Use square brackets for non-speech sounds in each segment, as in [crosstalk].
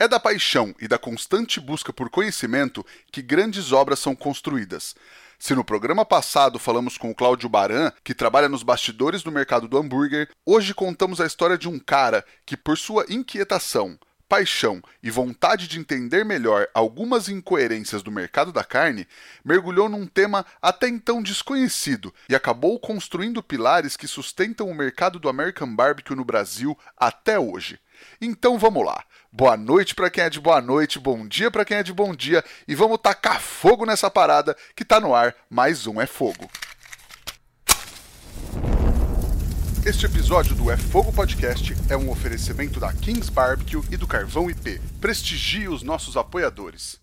É da paixão e da constante busca por conhecimento que grandes obras são construídas. Se no programa passado falamos com o Cláudio Baran, que trabalha nos bastidores do mercado do hambúrguer, hoje contamos a história de um cara que, por sua inquietação, paixão e vontade de entender melhor algumas incoerências do mercado da carne, mergulhou num tema até então desconhecido e acabou construindo pilares que sustentam o mercado do American Barbecue no Brasil até hoje. Então vamos lá. Boa noite para quem é de boa noite, bom dia para quem é de bom dia e vamos tacar fogo nessa parada que tá no ar. Mais um é fogo. Este episódio do É Fogo Podcast é um oferecimento da Kings Barbecue e do Carvão IP. Prestigie os nossos apoiadores.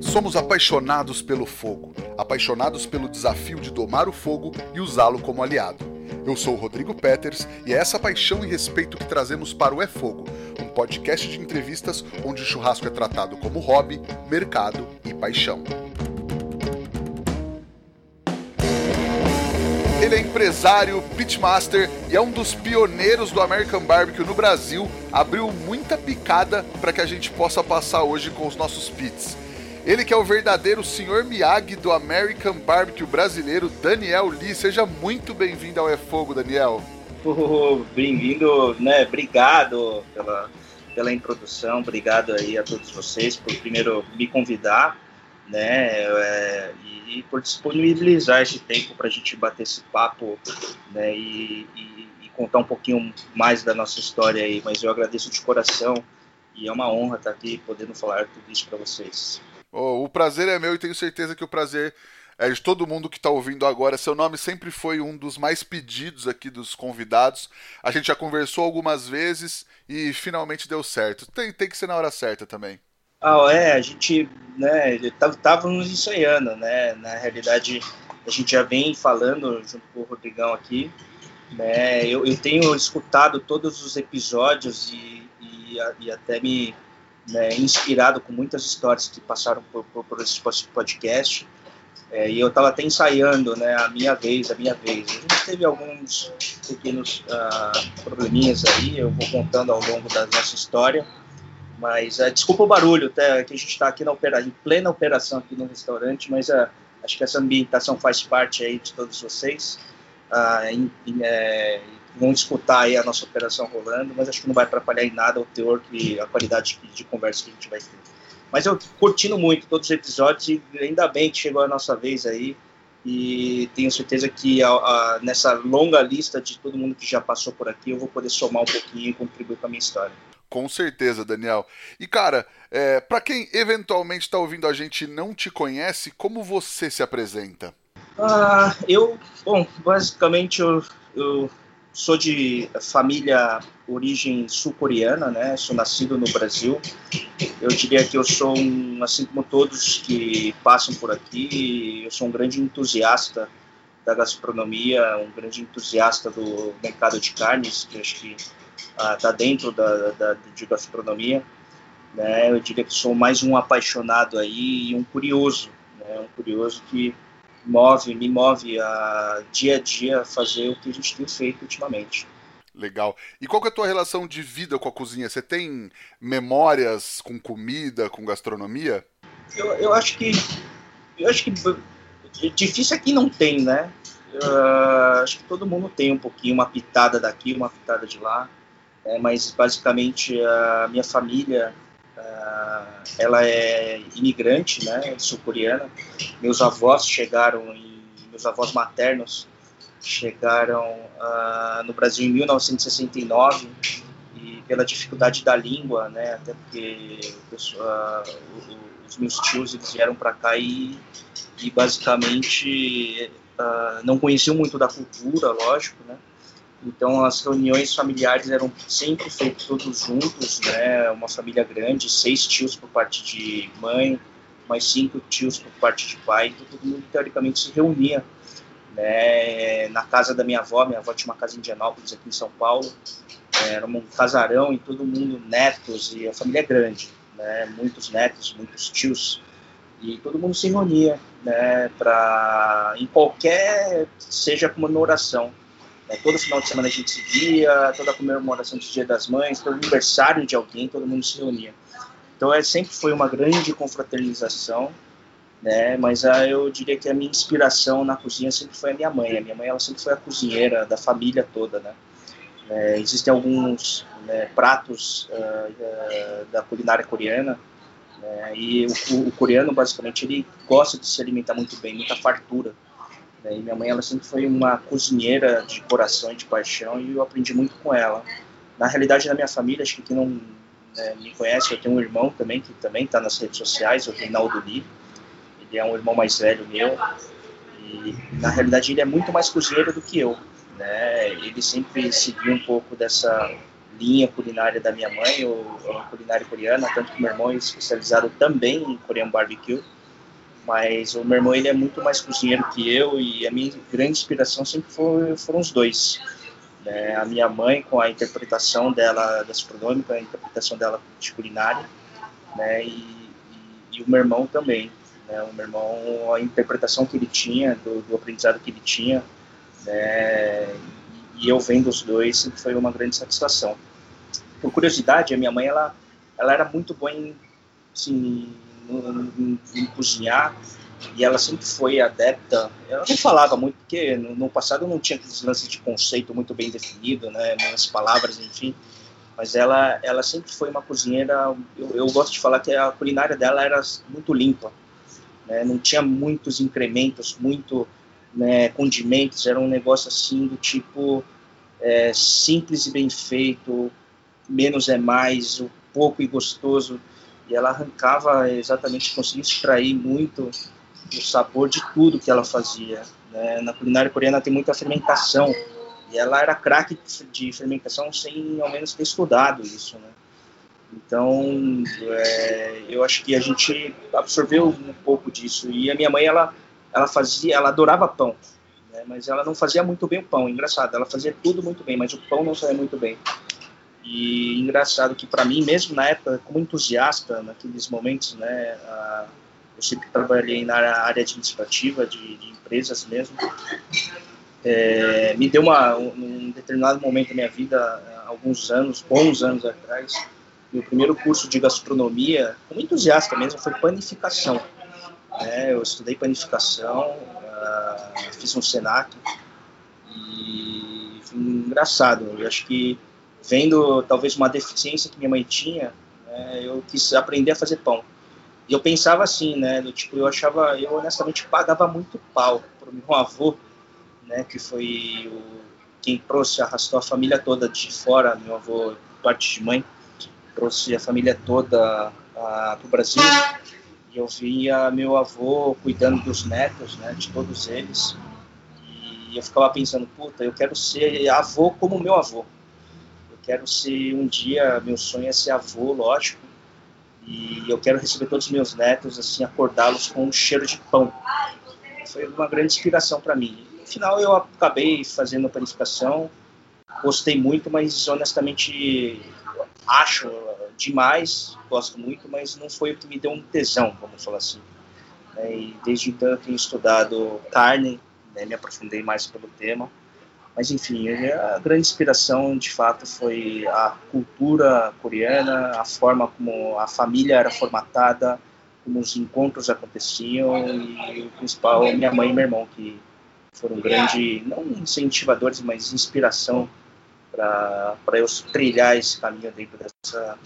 Somos apaixonados pelo fogo, apaixonados pelo desafio de domar o fogo e usá-lo como aliado. Eu sou Rodrigo Peters e é essa paixão e respeito que trazemos para o É Fogo, um podcast de entrevistas onde o churrasco é tratado como hobby, mercado e paixão. Ele é empresário, pitmaster e é um dos pioneiros do American Barbecue no Brasil. Abriu muita picada para que a gente possa passar hoje com os nossos pits. Ele que é o verdadeiro senhor Miyagi do American Barbecue brasileiro, Daniel Lee. Seja muito bem-vindo ao É Fogo, Daniel. Oh, bem-vindo, né? Obrigado pela, pela introdução, obrigado aí a todos vocês por primeiro me convidar, né? É, e, e, por disponibilizar esse tempo para a gente bater esse papo, né? E, e, e contar um pouquinho mais da nossa história aí. Mas eu agradeço de coração e é uma honra estar aqui podendo falar tudo isso para vocês. Oh, o prazer é meu e tenho certeza que o prazer é de todo mundo que está ouvindo agora. Seu nome sempre foi um dos mais pedidos aqui dos convidados. A gente já conversou algumas vezes e finalmente deu certo. Tem, tem que ser na hora certa também. Ah, é, a gente, né, estávamos ensaiando, né, na realidade a gente já vem falando junto com o Rodrigão aqui, né, eu, eu tenho escutado todos os episódios e, e, e até me, né, inspirado com muitas histórias que passaram por, por, por esse podcast. É, e eu estava até ensaiando né, a minha vez, a minha vez. A gente teve alguns pequenos uh, probleminhas aí, eu vou contando ao longo da nossa história. Mas uh, desculpa o barulho, até que a gente está aqui na opera, em plena operação aqui no restaurante, mas uh, acho que essa ambientação faz parte aí de todos vocês. Em, em, é, vão escutar aí a nossa operação rolando, mas acho que não vai atrapalhar em nada o teor e a qualidade de conversa que a gente vai ter. Mas eu curtindo muito todos os episódios e ainda bem que chegou a nossa vez aí e tenho certeza que a, a, nessa longa lista de todo mundo que já passou por aqui eu vou poder somar um pouquinho e contribuir com a minha história. Com certeza, Daniel. E cara, é, para quem eventualmente está ouvindo a gente e não te conhece, como você se apresenta? Ah, eu, bom, basicamente eu, eu sou de família origem sul-coreana, né? Sou nascido no Brasil. Eu diria que eu sou um, assim como todos que passam por aqui, eu sou um grande entusiasta da gastronomia, um grande entusiasta do mercado de carnes, que acho que está ah, dentro da, da, de gastronomia. Né? Eu diria que sou mais um apaixonado aí e um curioso, né? um curioso que move, me move a dia a dia fazer o que a gente tem feito ultimamente. Legal. E qual é a tua relação de vida com a cozinha? Você tem memórias com comida, com gastronomia? Eu, eu acho que eu acho que difícil aqui não tem, né? Uh, acho que todo mundo tem um pouquinho, uma pitada daqui, uma pitada de lá. Né? Mas basicamente a minha família ela é imigrante, né, sul-coreana. Meus avós chegaram, em, meus avós maternos chegaram uh, no Brasil em 1969 e pela dificuldade da língua, né, até porque uh, os meus tios eles vieram para cá e, e basicamente não conheciam muito da cultura, lógico, né, então as reuniões familiares eram sempre feitas todos juntos, né? Uma família grande, seis tios por parte de mãe, mais cinco tios por parte de pai. Então todo mundo teoricamente se reunia, né? Na casa da minha avó, minha avó tinha uma casa em Indianópolis aqui em São Paulo. Era um casarão e todo mundo netos e a família é grande, né? Muitos netos, muitos tios e todo mundo se reunia, né? Para em qualquer seja comemoração Né? Todo final de semana a gente se via, toda comemoração do Dia das Mães, todo aniversário de alguém, todo mundo se reunia. Então é, sempre foi uma grande confraternização, né? Mas a, eu diria que a minha inspiração na cozinha sempre foi a minha mãe. A minha mãe ela sempre foi a cozinheira da família toda, né? É, existem alguns né, pratos uh, da culinária coreana né, e o, o, coreano basicamente ele gosta de se alimentar muito bem, muita fartura. E minha mãe ela sempre foi uma cozinheira de coração e de paixão e eu aprendi muito com ela. Na realidade na minha família, acho que quem não né, me conhece, eu tenho um irmão também que também está nas redes sociais, o Reinaldo Lee. Ele é um irmão mais velho meu e na realidade ele é muito mais cozinheiro do que eu né? Ele sempre seguiu um pouco dessa linha culinária da minha mãe, ou, a culinária coreana, tanto que meu irmão é especializado também em coreano barbecue, mas o meu irmão ele é muito mais cozinheiro que eu e a minha grande inspiração sempre foi, foram os dois. Né? A minha mãe com a interpretação dela gastronômica, a interpretação dela de culinária, né? e, e, e o meu irmão também. Né? O meu irmão, a interpretação que ele tinha, do, do aprendizado que ele tinha, né? E eu vendo os dois sempre foi uma grande satisfação. Por curiosidade, a minha mãe ela, ela era muito boa em, assim, em, cozinhar e ela sempre foi adepta. Ela não falava muito, porque no, passado não tinha aqueles lances de conceito muito bem definido, né, as palavras, enfim. Mas ela, ela sempre foi uma cozinheira. Eu, eu gosto de falar que a culinária dela era muito limpa, né, não tinha muitos incrementos, muito né, condimentos, era um negócio assim do tipo é, simples e bem feito, menos é mais, o pouco e gostoso, e ela arrancava exatamente, conseguia extrair muito o sabor de tudo que ela fazia. Né? Na culinária coreana tem muita fermentação, e ela era craque de fermentação sem ao menos ter estudado isso, né? Então, é, eu acho que a gente absorveu um pouco disso. E a minha mãe, ela ela fazia, ela adorava pão, né, mas ela não fazia muito bem o pão. Engraçado, ela fazia tudo muito bem, mas o pão não saía muito bem. E engraçado que para mim, mesmo na época, como entusiasta, naqueles momentos, né, eu sempre trabalhei na área administrativa de, de empresas mesmo. É, me deu uma, um, um determinado momento da minha vida, alguns anos, bons anos atrás, meu primeiro curso de gastronomia, como entusiasta mesmo, foi panificação. Né? Eu estudei panificação, uh, fiz um Senac e foi engraçado. Eu acho que vendo talvez uma deficiência que minha mãe tinha, né, eu quis aprender a fazer pão. E eu pensava assim, né, do tipo, eu achava, eu honestamente pagava muito pau pro meu [laughs] avô, né, que foi o, quem trouxe, arrastou a família toda de fora, meu avô, parte de mãe, trouxe a família toda para o Brasil e eu via meu avô cuidando dos netos, né, de todos eles. E eu ficava pensando, puta, eu quero ser avô como meu avô. Quero ser um dia, meu sonho é ser avô, lógico. E eu quero receber todos os meus netos, assim, acordá-los com um cheiro de pão. Foi uma grande inspiração para mim. No final eu acabei fazendo a panificação, gostei muito, mas honestamente acho demais, gosto muito, mas não foi o que me deu um tesão, vamos falar assim. É, e desde então eu tenho estudado carne, né, me aprofundei mais pelo tema. Mas enfim, a grande inspiração de fato foi a cultura coreana, a forma como a família era formatada, como os encontros aconteciam e o principal, minha mãe e meu irmão, que foram grandes, não incentivadores, mas inspiração para eu trilhar esse caminho dentro dessa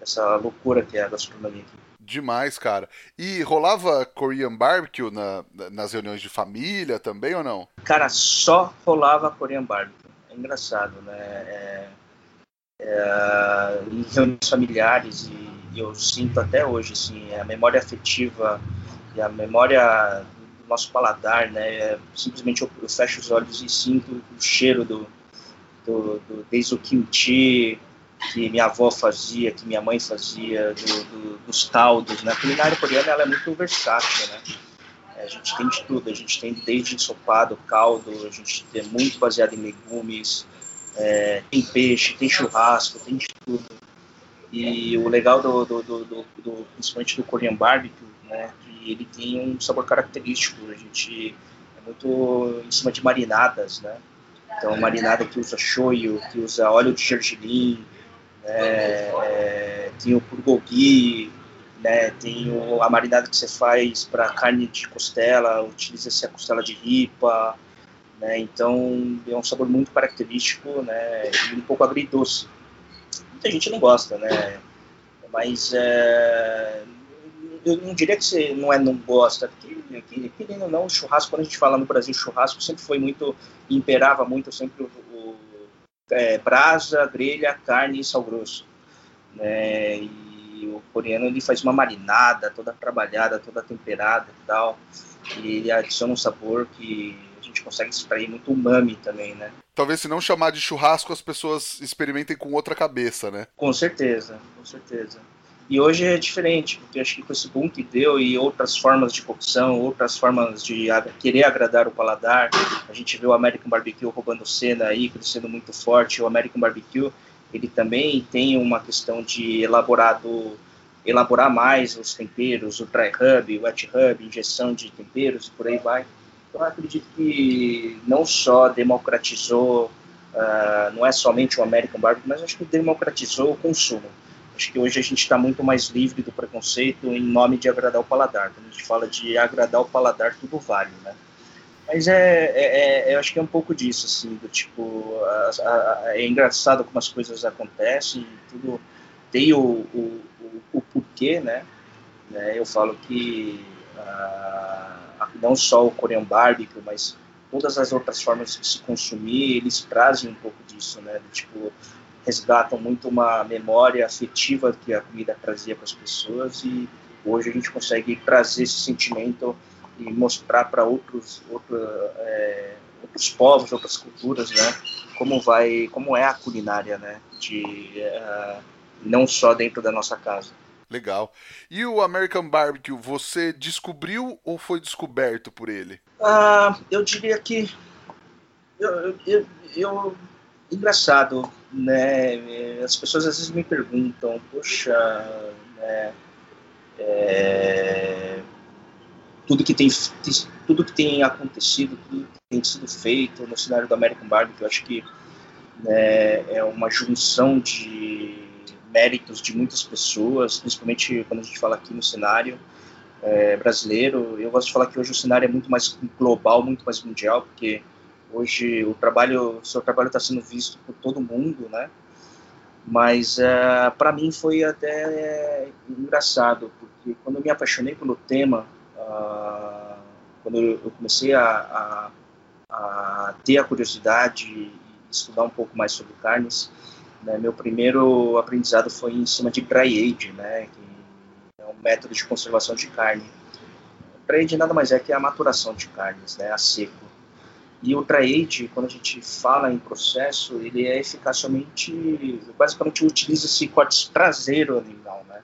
essa loucura que é a gastronomia aqui. Demais, cara. E rolava Korean Barbecue na, nas reuniões de família também ou não? Cara, só rolava Korean Barbecue. É engraçado, né? É, é, em reuniões familiares e, e, eu sinto até hoje, assim, a memória afetiva e a memória do nosso paladar, né? É, simplesmente eu, eu, fecho os olhos e sinto o cheiro do, do, do desde o kimchi, que minha avó fazia, que minha mãe fazia, do, do, dos caldos, né? A culinária coreana ela é muito versátil, né? É, a gente tem de tudo, a gente tem desde ensopado, caldo, a gente tem muito baseado em legumes, é, tem peixe, tem churrasco, tem de tudo. E o legal do, do, do, do, principalmente do Korean Barbecue, né, que ele tem um sabor característico, a gente é muito em cima de marinadas, né, Então, marinada que usa shoyu, que usa óleo de gergelim, é, tem o bulgogi, né, tem o, a marinada que você faz para carne de costela, utiliza-se a costela de ripa, né, então é um sabor muito característico né, e um pouco agridoce. Muita gente não gosta, né, mas é, eu não diria que você não é não gosta, porque querendo ou não, o churrasco, quando a gente fala no Brasil, churrasco sempre foi muito, imperava muito sempre é, brasa, grelha, carne e sal grosso. Né? E o coreano ele faz uma marinada toda trabalhada, toda temperada e tal, e ele adiciona um sabor que a gente consegue extrair muito umami também, né? Talvez se não chamar de churrasco, as pessoas experimentem com outra cabeça, né? Com certeza, com certeza. E hoje é diferente, porque acho que com esse boom que deu e outras formas de cocção, outras formas de querer agradar o paladar, a gente vê o American Barbecue roubando cena aí, crescendo muito forte. O American Barbecue, ele também tem uma questão de elaborado, elaborar mais os temperos, o dry hub, o wet hub, injeção de temperos e por aí vai. Então, eu acredito que não só democratizou, uh, não é somente o American Barbecue, mas acho que democratizou o consumo Acho que hoje a gente está muito mais livre do preconceito em nome de agradar o paladar. Quando a gente fala de agradar o paladar, tudo vale, né? Mas é, é, é eu acho que é um pouco disso, assim, do tipo, a, a, é engraçado como as coisas acontecem, tudo tem o, o, o, o porquê, né? né? Eu falo que ah, não só o Korean Barbecue, mas todas as outras formas de se consumir, eles trazem um pouco disso, né? Do, tipo, resgatam muito uma memória afetiva que a comida trazia para as pessoas e hoje a gente consegue trazer esse sentimento e mostrar para outros outro, é, outros povos outras culturas né como vai como é a culinária né de uh, não só dentro da nossa casa. Legal. E o American Barbecue você descobriu ou foi descoberto por ele? Uh, eu diria que eu, eu, eu engraçado, né? As pessoas às vezes me perguntam, poxa, né? É, tudo que tem tudo que tem acontecido, tudo que tem sido feito no cenário do American Barbecue, eu acho que né, é uma junção de méritos de muitas pessoas, principalmente quando a gente fala aqui no cenário é, brasileiro. Eu gosto de falar que hoje o cenário é muito mais global, muito mais mundial, porque Hoje o trabalho, o seu trabalho está sendo visto por todo mundo, né? Mas é, para mim foi até engraçado, porque quando eu me apaixonei pelo tema, uh, quando eu comecei a, a, a, ter a curiosidade e estudar um pouco mais sobre carnes, né, meu primeiro aprendizado foi em cima de dry age, né, que é um método de conservação de carne. Dry age nada mais é que a maturação de carnes, né, a seco. E o trade, quando a gente fala em processo, ele é eficaz somente, basicamente utiliza-se corte traseiro do animal, né?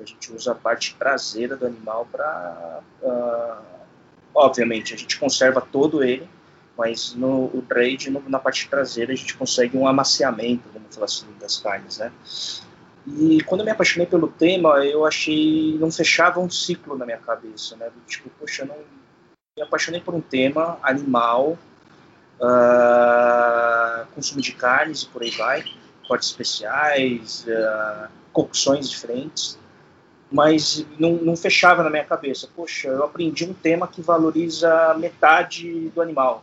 A gente usa a parte traseira do animal para, uh, ah, obviamente, a gente conserva todo ele, mas no o trade, no, na parte traseira, a gente consegue um amaciamento, vamos falar assim, das carnes, né? E quando eu me apaixonei pelo tema, eu achei, não fechava um ciclo na minha cabeça, né? Tipo, poxa, não me apaixonei por um tema animal, uh, consumo de carnes e por aí vai, cortes especiais, uh, cocções diferentes, mas não, não, fechava na minha cabeça. Poxa, eu aprendi um tema que valoriza metade do animal.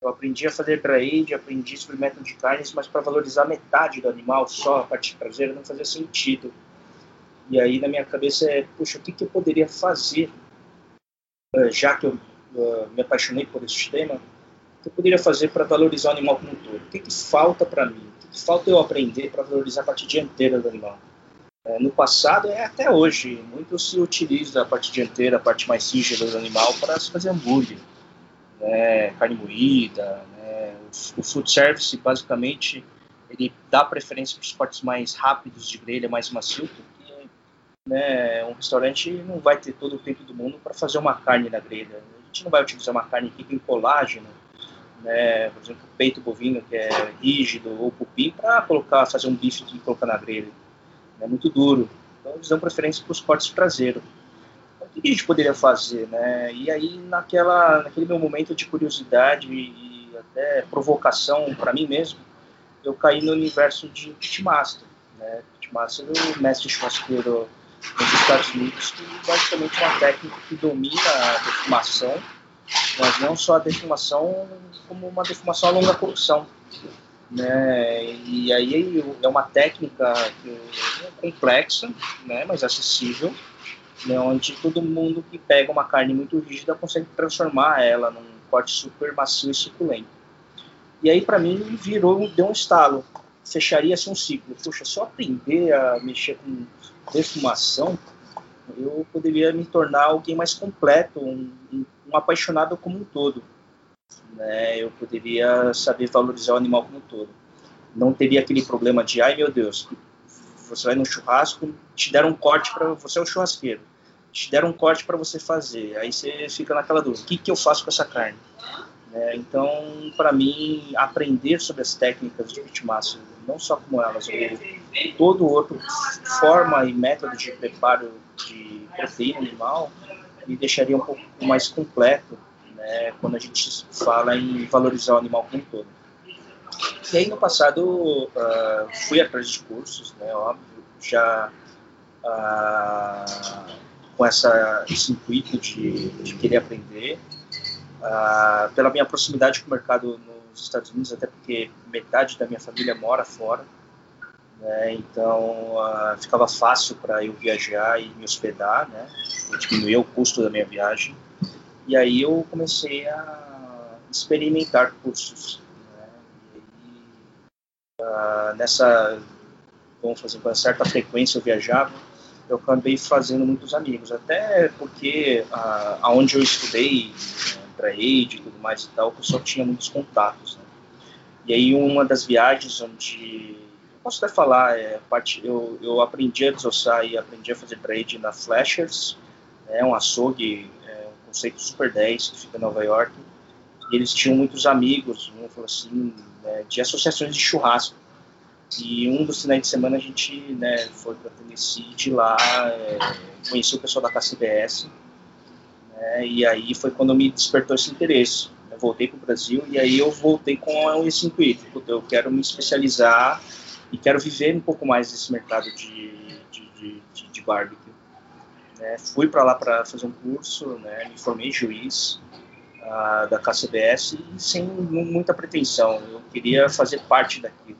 Eu aprendi a fazer trade, aprendi método de carnes, mas para valorizar metade do animal, só a parte traseira, não fazia sentido. E aí na minha cabeça é, poxa, o que, que eu poderia fazer, uh, já que eu uh, me apaixonei por esse tema, que eu poderia fazer para valorizar o animal como um todo? O que, que falta para mim? O que, que, falta eu aprender para valorizar a parte dianteira do animal? É, no passado, é até hoje, muito se utiliza a parte dianteira, a parte mais rígida do animal para se fazer hambúrguer, né, carne moída. Né, o, o food service, basicamente, ele dá preferência para os cortes mais rápidos de grelha, mais macio, né, um restaurante não vai ter todo o tempo do mundo para fazer uma carne na grelha. Gente não vai utilizar uma carne rica em colágeno, né, por exemplo, peito bovino que é rígido ou cupim para colocar, fazer um bife e colocar na grelha. É muito duro. Então eles dão preferência para os cortes traseiros. Então, o que a gente poderia fazer, né? E aí naquela, naquele meu momento de curiosidade e até provocação para mim mesmo, eu caí no universo de pitmaster. Né? Pitmaster o mestre churrasqueiro nos Estados Unidos, que basicamente é uma técnica que domina a defumação, mas não só a defumação, como uma defumação a longa cocção. Né? E aí é uma técnica é complexa, né? mas acessível, né? onde todo mundo que pega uma carne muito rígida consegue transformar ela num corte super macio e suculento. E aí para mim virou, deu um estalo, fecharia-se um ciclo. Puxa, só aprender a mexer com defumação, eu poderia me tornar alguém mais completo, um, um apaixonado como um todo. Né? Eu poderia saber valorizar o animal como um todo. Não teria aquele problema de, ai meu Deus, você vai no churrasco, te deram um corte para você é o churrasqueiro, te deram um corte para você fazer, aí você fica naquela dúvida, o que, que eu faço com essa carne? É, então, para mim, aprender sobre as técnicas de pitmaster, não só como elas, ou todo outro forma e método de preparo de proteína animal, me deixaria um pouco mais completo né, quando a gente fala em valorizar o animal como um todo. E aí, no passado, uh, fui atrás de cursos, né, óbvio, já uh, com essa, esse intuito de, de querer aprender, ah, pela minha proximidade com o mercado nos Estados Unidos, até porque metade da minha família mora fora, né, então uh, ficava fácil para eu viajar e me hospedar, né, diminuir o custo da minha viagem. E aí eu comecei a experimentar cursos. Né, e aí, uh, nessa, vamos fazer com certa frequência eu viajava, eu acabei fazendo muitos amigos, até porque uh, aonde eu estudei, trade e tudo mais e tal, o pessoal tinha muitos contatos. Né? E aí uma das viagens onde posso até falar, é, parte, eu, eu aprendi a desossar e aprendi a fazer trade na Flashers, é né, um açougue, é, um conceito Super 10 que fica em Nova York. E eles tinham muitos amigos, vamos falar assim, né, de associações de churrasco. E um dos finais de semana a gente né, foi para Tennessee, de lá é, conheci o pessoal da KCBS, né? E aí foi quando me despertou esse interesse. Eu voltei para o Brasil e aí eu voltei com esse intuito. Eu quero me especializar e quero viver um pouco mais desse mercado de, de, de, de, de barbecue. Né? Fui para lá para fazer um curso, né? me formei juiz uh, da KCBS e sem muita pretensão. Eu queria fazer parte daquilo.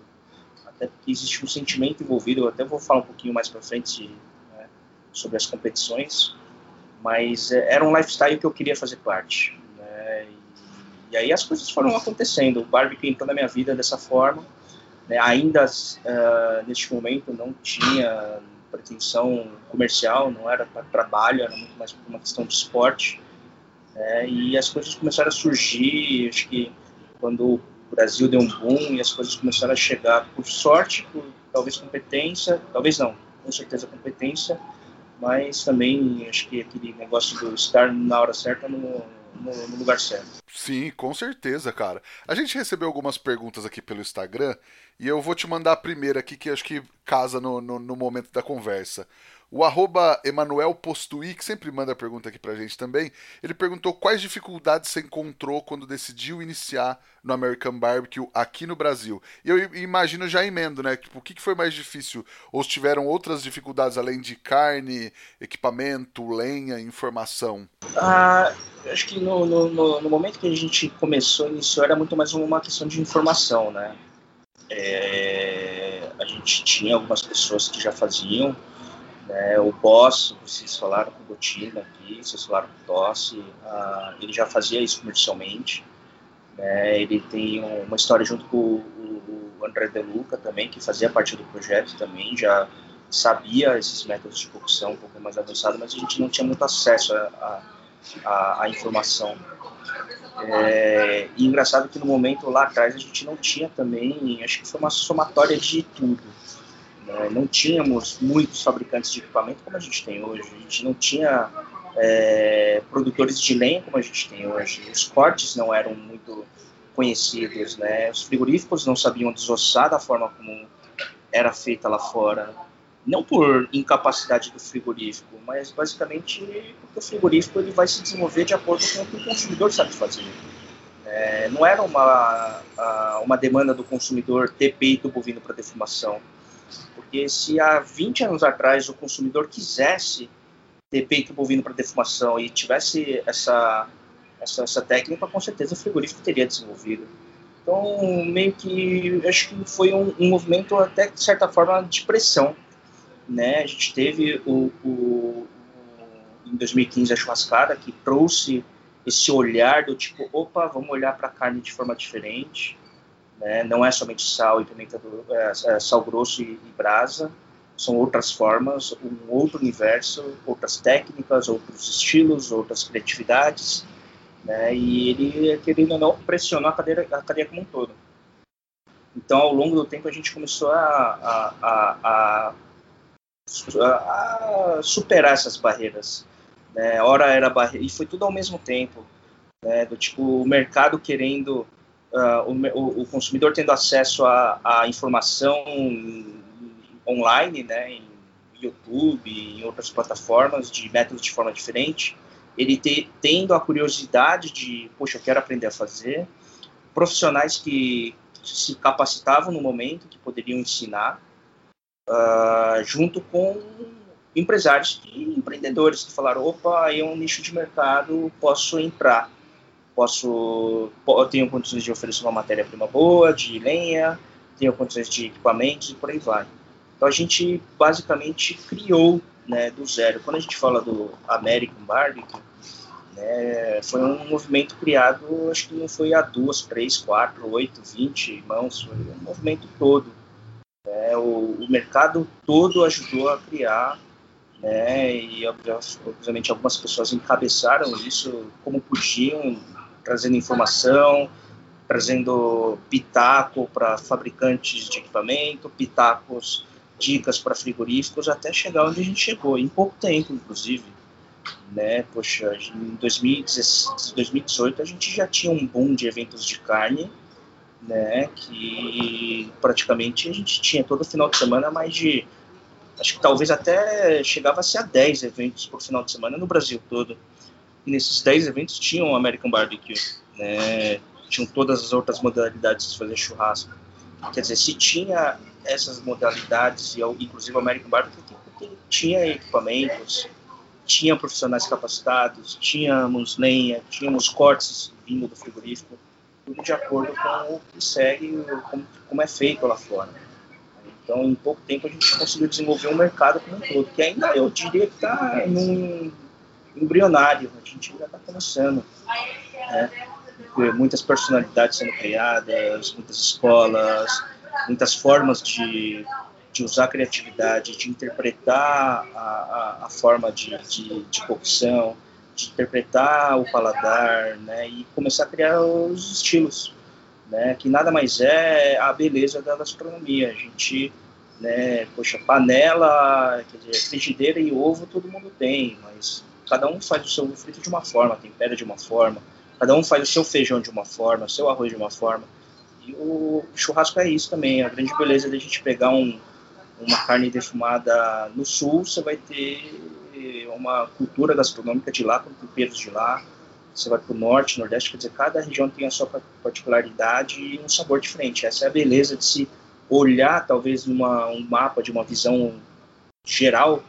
Até porque existe um sentimento envolvido, eu até vou falar um pouquinho mais para frente né? sobre as competições, mas é, era um lifestyle que eu queria fazer parte. Né? E, e, aí as coisas foram acontecendo. O barbecue entrou na minha vida dessa forma. Né? Ainda uh, neste momento não tinha pretensão comercial, não era para trabalho, era muito mais uma questão de esporte. Né? E as coisas começaram a surgir. Acho que quando o Brasil deu um boom e as coisas começaram a chegar, por sorte, por talvez competência, talvez não, com certeza competência, mas também acho que aquele negócio do estar na hora certa no, no, no, lugar certo. Sim, com certeza, cara. A gente recebeu algumas perguntas aqui pelo Instagram e eu vou te mandar a primeira aqui que acho que casa no, no, no momento da conversa. O arroba Emanuel Postui, que sempre manda pergunta aqui pra gente também, ele perguntou quais dificuldades você encontrou quando decidiu iniciar no American Barbecue aqui no Brasil. E eu imagino já emendo, né? Tipo, o que foi mais difícil? Ou tiveram outras dificuldades além de carne, equipamento, lenha, informação? Ah, acho que no, no, no momento que a gente começou, iniciou, era muito mais uma questão de informação, né? É, a gente tinha algumas pessoas que já faziam, né, o Boss, vocês falaram com o Botina aqui, vocês falaram com o Tosse, uh, ele já fazia isso comercialmente. Né, ele tem uma história junto com o, o André De Luca também, que fazia parte do projeto também, já sabia esses métodos de cocção um pouco mais avançados, mas a gente não tinha muito acesso à informação. É, e engraçado que no momento lá atrás a gente não tinha também, acho que foi uma somatória de tudo. Né? Não tínhamos muitos fabricantes de equipamento como a gente tem hoje. A gente não tinha é, produtores de lenha como a gente tem hoje. Os cortes não eram muito conhecidos, né? Os frigoríficos não sabiam desossar da forma como era feita lá fora. Não por incapacidade do frigorífico, mas basicamente porque o frigorífico ele vai se desenvolver de acordo com o que o consumidor sabe fazer. É, não era uma, uma demanda do consumidor ter peito bovino para defumação. Porque se há 20 anos atrás o consumidor quisesse ter peito bovino para defumação e tivesse essa, essa, essa técnica, com certeza o frigorífico teria desenvolvido. Então, meio que, acho que foi um, um movimento até, de certa forma, de pressão. Né? A gente teve o, o, em 2015 a churrascada, que trouxe esse olhar do tipo, opa, vamos olhar para a carne de forma diferente. Né? Não é somente sal e pimenta, do, é, é, sal grosso e, e brasa, são outras formas, um outro universo, outras técnicas, outros estilos, outras criatividades, né? E ele, querendo ou não, pressionou a cadeia, a cadeia como um todo. Então, ao longo do tempo, a gente começou a, a, a, a, superar essas barreiras. Né? Era barreira, e foi tudo ao mesmo tempo. Né? Do tipo, o mercado querendo, uh, o, o, consumidor tendo acesso à informação online, né, em YouTube, em outras plataformas, de métodos de forma diferente, ele te, tendo a curiosidade de, poxa, eu quero aprender a fazer, profissionais que, se capacitavam no momento, que poderiam ensinar, uh, junto com empresários e empreendedores que falaram, opa, aí é um nicho de mercado, posso entrar, posso, eu tenho condições de oferecer uma matéria-prima boa, de lenha, tenho condições de equipamentos e por aí vai. Então a gente basicamente criou né, do zero. Quando a gente fala do American Barbecue, né, foi um movimento criado, acho que não foi a duas, três, quatro, oito, vinte mãos, foi um movimento todo. Né, o, o, mercado todo ajudou a criar, né, e obviamente algumas pessoas encabeçaram isso como podiam, trazendo informação, trazendo pitaco para fabricantes de equipamento, pitacos dicas para frigoríficos até chegar onde a gente chegou, em pouco tempo, inclusive. Né? Poxa, em 2018 a gente já tinha um boom de eventos de carne, né? Que praticamente a gente tinha todo final de semana mais de. Acho que talvez até chegava a ser a 10 eventos por final de semana no Brasil todo. Nesses 10 eventos tinham American Barbecue, né? Tinham todas as outras modalidades de fazer churrasco. Quer dizer, se tinha essas modalidades, e inclusive o American Barbecue, tinha equipamentos, tinha profissionais capacitados, tínhamos lenha, tínhamos cortes vindo do frigorífico, tudo de acordo com o que segue, como, como é feito lá fora. Então, em pouco tempo, a gente conseguiu desenvolver um mercado como um todo, que ainda eu diria que está em um embrionário, a gente ainda está começando. Né? Muitas personalidades sendo criadas, muitas escolas, muitas formas de, de usar a criatividade, de interpretar a, a, a forma de, de, de cocção, de interpretar o paladar, né, e começar a criar os estilos, né, que nada mais é a beleza da gastronomia. A gente, né, poxa, panela, quer dizer, frigideira e ovo todo mundo tem, mas cada um faz o seu frito de uma forma, tempera de uma forma, cada um faz o seu feijão de uma forma, o seu arroz de uma forma. E o churrasco é isso também, a grande beleza de a gente pegar um, uma carne defumada no sul, você vai ter uma cultura gastronômica de lá, com temperos de lá. Você vai para o norte, nordeste, quer dizer, cada região tem a sua particularidade e um sabor diferente. Essa é a beleza de se olhar, talvez, numa um mapa de uma visão geral,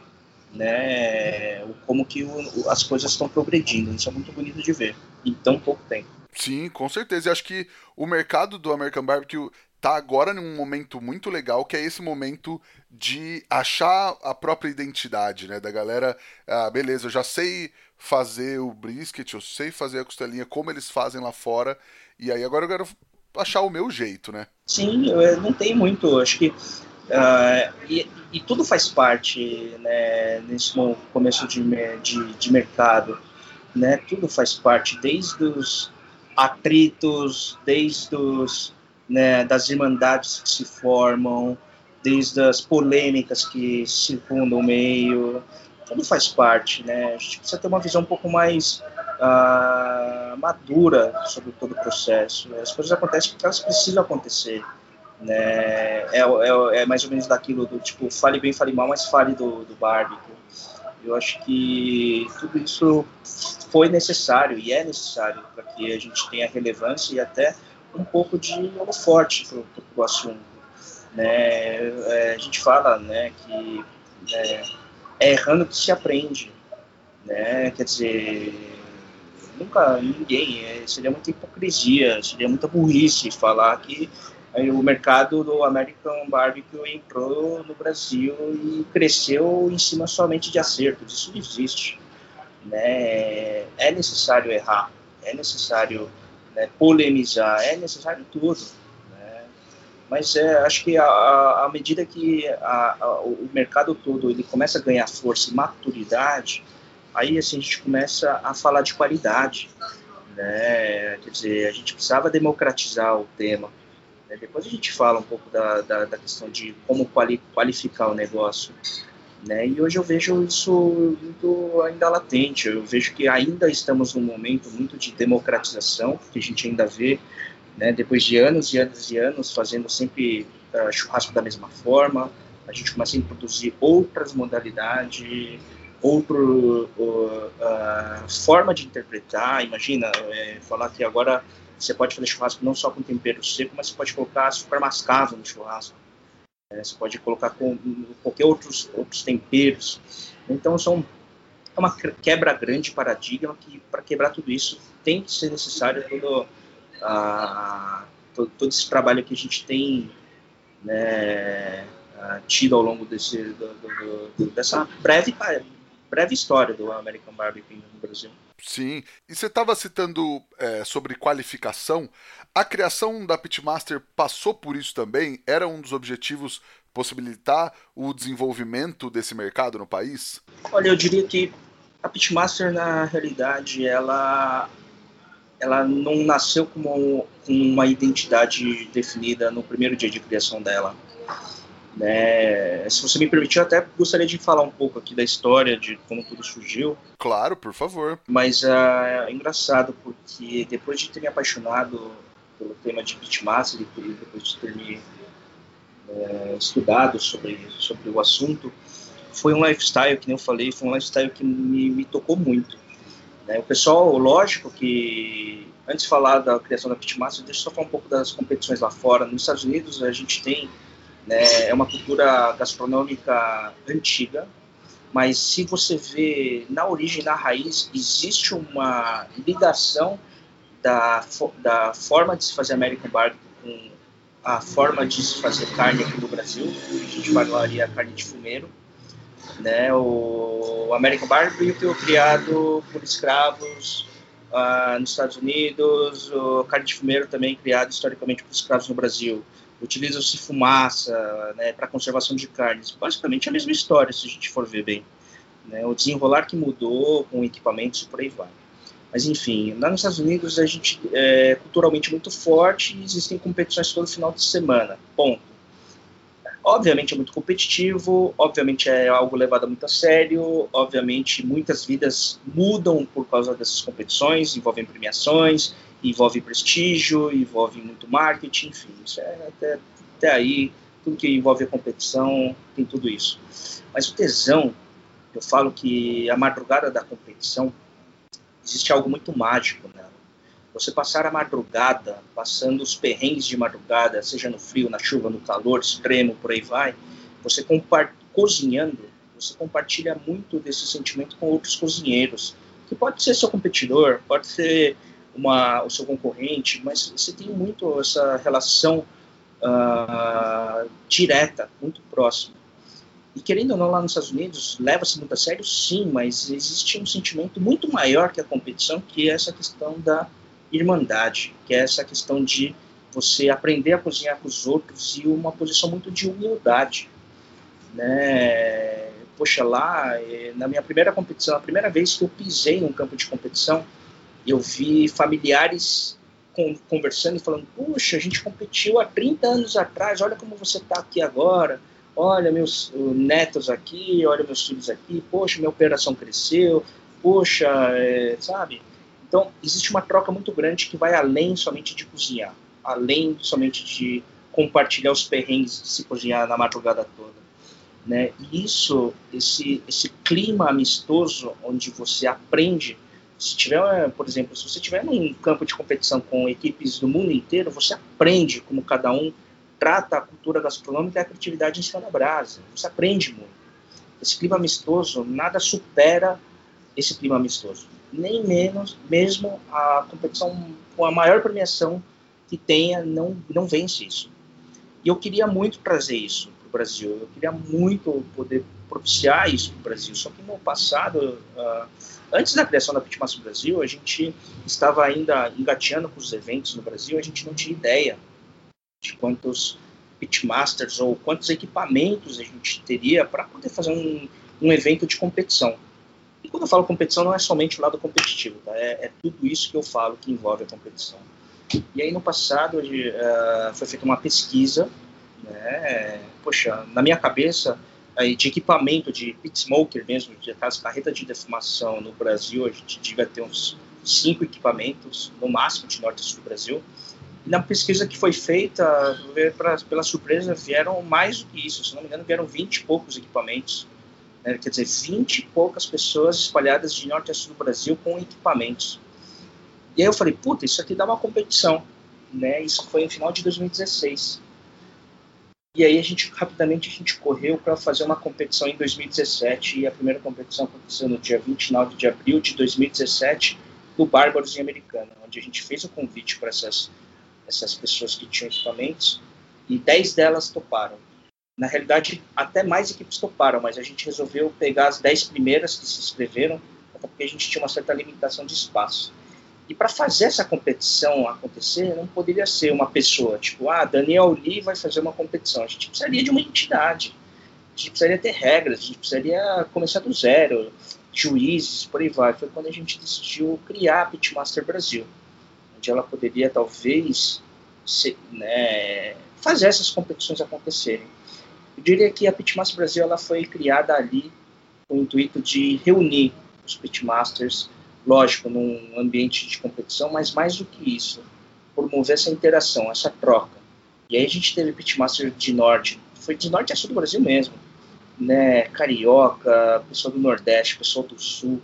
né, como que o, as coisas estão progredindo. Isso é muito bonito de ver em tão pouco tempo. Sim, com certeza. E acho que o mercado do American Barbecue tá agora num momento muito legal, que é esse momento de achar a própria identidade, né? Da galera, ah, beleza, eu já sei fazer o brisket, eu sei fazer a costelinha como eles fazem lá fora, e aí agora eu quero achar o meu jeito, né? Sim, eu não tem muito, acho que uh, e, e, tudo faz parte, né, nesse começo de, de, de mercado, né? Tudo faz parte, desde os atritos, desde os, né, das irmandades que se formam, desde as polêmicas que circundam o meio, tudo faz parte, né? A gente precisa ter uma visão um pouco mais uh, madura sobre todo o processo. As coisas acontecem porque elas precisam acontecer. Né? É, é, é mais ou menos daquilo do tipo, fale bem, fale mal, mas fale do, do barbecue. Eu acho que tudo isso foi necessário e é necessário para que a gente tenha relevância e até um pouco de holoforte para o assunto. Né? É, a gente fala né, que né, é errando que se aprende. Né? Quer dizer, nunca ninguém, é, seria muita hipocrisia, seria muita burrice falar que o mercado do American Barbecue entrou no Brasil e cresceu em cima somente de acertos. Isso não existe. Né? É necessário errar, é necessário né, polemizar, é necessário tudo. Né? Mas é, acho que à medida que a, a, o mercado todo ele começa a ganhar força e maturidade, aí assim, a gente começa a falar de qualidade. Né? Quer dizer, a gente precisava democratizar o tema. Né? Depois a gente fala um pouco da, da, da questão de como quali, qualificar o negócio. Né? E hoje eu vejo isso ainda latente. Eu vejo que ainda estamos num momento muito de democratização, que a gente ainda vê, né, depois de anos e anos e anos fazendo sempre uh, churrasco da mesma forma, a gente começa a introduzir outras modalidades, outra uh, uh, forma de interpretar. Imagina, é, falar que agora você pode fazer churrasco não só com tempero seco, mas você pode colocar açúcar mascavo no churrasco. É, você pode colocar com qualquer outros, outros temperos. Então, são é uma quebra grande de paradigma que, para quebrar tudo isso, tem que ser necessário todo, todo, todo esse trabalho que a gente tem né, tido ao longo desse, do, do, do, dessa breve, breve história do American Barbecue no Brasil. Sim, e você estava citando é, sobre qualificação. A criação da Pitmaster passou por isso também? Era um dos objetivos possibilitar o desenvolvimento desse mercado no país? Olha, eu diria que a Pitmaster, na realidade, ela, ela não nasceu como uma identidade definida no primeiro dia de criação dela. Né? Se você me permitir, eu até gostaria de falar um pouco aqui da história de como tudo surgiu. Claro, por favor. Mas uh, é engraçado porque depois de ter me apaixonado pelo tema de Beatmaster e depois de ter me uh, estudado sobre, sobre o assunto, foi um lifestyle, que nem eu falei, foi um lifestyle que me, me tocou muito. Né? O pessoal, lógico que, antes de falar da criação da Pitmaster, deixa eu só falar um pouco das competições lá fora. Nos Estados Unidos, a gente tem né? É uma cultura gastronômica antiga, mas se você vê na origem, na raiz, existe uma ligação da, da forma de se fazer American Barbecue com a forma de se fazer carne aqui no Brasil, a gente falaria carne de fumeiro, né? O American Barbecue foi criado por escravos uh, nos Estados Unidos, o carne de fumeiro também criado historicamente por escravos no Brasil utilizam-se fumaça né, para conservação de carnes. Basicamente a mesma história, se a gente for ver bem. Né, o desenrolar que mudou com equipamentos e por aí vai. Mas enfim, lá nos Estados Unidos a gente é culturalmente muito forte e existem competições todo final de semana. Ponto. Obviamente é muito competitivo, obviamente é algo levado muito a sério, obviamente muitas vidas mudam por causa dessas competições, envolvem premiações, envolve prestígio, envolve muito marketing, enfim, é até, até aí, tudo que envolve a competição tem tudo isso. Mas o tesão, eu falo que a madrugada da competição, existe algo muito mágico nela. Você passar a madrugada, passando os perrengues de madrugada, seja no frio, na chuva, no calor extremo, por aí vai, você cozinhando, você compartilha muito desse sentimento com outros cozinheiros, que pode ser seu competidor, pode ser uma, o seu concorrente, mas você tem muito essa relação uh, direta, muito próxima. E querendo ou não, lá nos Estados Unidos, leva-se muito a sério, sim, mas existe um sentimento muito maior que a competição, que é essa questão da irmandade, que é essa questão de você aprender a cozinhar com os outros e uma posição muito de humildade. Né? Poxa, lá, eh, na minha primeira competição, a primeira vez que eu pisei num campo de competição, eu vi familiares conversando e falando: Puxa, a gente competiu há 30 anos atrás, olha como você está aqui agora, olha meus netos aqui, olha meus filhos aqui, poxa, minha operação cresceu, poxa, é, sabe? Então, existe uma troca muito grande que vai além somente de cozinhar, além somente de compartilhar os perrengues de se cozinhar na madrugada toda. Né? E isso, esse, esse clima amistoso onde você aprende, se tiver, por exemplo, se você tiver num campo de competição com equipes do mundo inteiro, você aprende como cada um trata a cultura gastronômica e a criatividade em cima da brasa. Você aprende muito. Esse clima amistoso, nada supera esse clima amistoso. Nem menos, mesmo a competição com a maior premiação que tenha, não, não vence isso. E eu queria muito trazer isso para o Brasil. Eu queria muito poder propiciar isso para o Brasil. Só que no passado, uh, antes da criação da Pitmaster Brasil, a gente estava ainda engateando com os eventos no Brasil, a gente não tinha ideia de quantos pitmasters ou quantos equipamentos a gente teria para poder fazer um, um evento de competição. E quando eu falo competição, não é somente o lado competitivo, tá? é, é tudo isso que eu falo que envolve a competição. E aí no passado uh, foi feita uma pesquisa, né? Poxa, na minha cabeça, aí, de equipamento de pit smoker mesmo, de aquelas carretas de defumação no Brasil, a gente devia ter uns cinco equipamentos, no máximo, de norte e sul do Brasil. E na pesquisa que foi feita, pra, pela surpresa, vieram mais do que isso, se não me engano, vieram 20 e poucos equipamentos. Né? Quer dizer, 20 e poucas pessoas espalhadas de norte a sul do Brasil com equipamentos. E aí eu falei, puta, isso aqui dá uma competição. Né? Isso foi no final de 2016. E aí a gente rapidamente a gente correu para fazer uma competição em 2017 e a primeira competição aconteceu no dia 29 de abril de 2017 no Bárbaros em Americana, onde a gente fez o convite para essas essas pessoas que tinham equipamentos e 10 delas toparam. Na realidade, até mais equipes toparam, mas a gente resolveu pegar as 10 primeiras que se inscreveram, até porque a gente tinha uma certa limitação de espaço. E para fazer essa competição acontecer, não poderia ser uma pessoa, tipo, ah, Daniel Lee vai fazer uma competição. A gente precisaria de uma entidade. A gente precisaria ter regras, a gente precisaria começar do zero, juízes, por aí vai. Foi quando a gente decidiu criar a Pitmaster Brasil, onde ela poderia, talvez, ser, né, fazer essas competições acontecerem. Eu diria que a Pitmaster Brasil ela foi criada ali com o intuito de reunir os Pitmasters lógico, num ambiente de competição, mas mais do que isso, promover essa interação, essa troca. E aí a gente teve pitmaster de norte, foi de norte a sul do Brasil mesmo, né, carioca, pessoal do nordeste, pessoal do sul,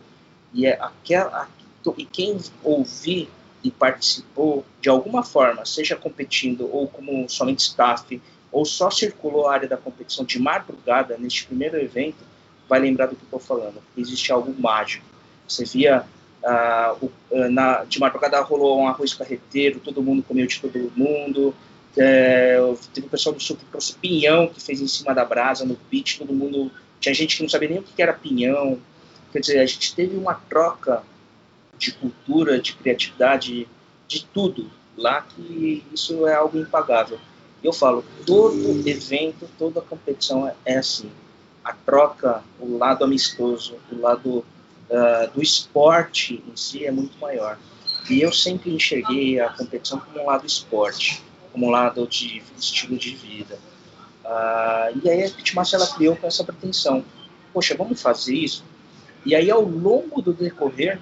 e é aquela e quem ouvir e participou de alguma forma, seja competindo ou como somente staff, ou só circulou a área da competição de madrugada neste primeiro evento, vai lembrar do que estou falando. Existe algo mágico. Você via ah, o, ah, na, de madrugada rolou um arroz carreteiro, todo mundo comeu de todo mundo. É, teve o pessoal do sul que trouxe pinhão, que fez em cima da brasa, no pit, todo mundo. Tinha gente que não sabia nem o que era pinhão. Quer dizer, a gente teve uma troca de cultura, de criatividade, de tudo lá, que isso é algo impagável. Eu falo, todo evento, toda competição é, é assim. A troca, o lado amistoso, o lado uh, do esporte em si é muito maior. E eu sempre enxerguei a competição como um lado esporte, como um lado de estilo de vida. Uh, e aí a Pitmaster ela criou com essa pretensão. Poxa, vamos fazer isso? E aí ao longo do decorrer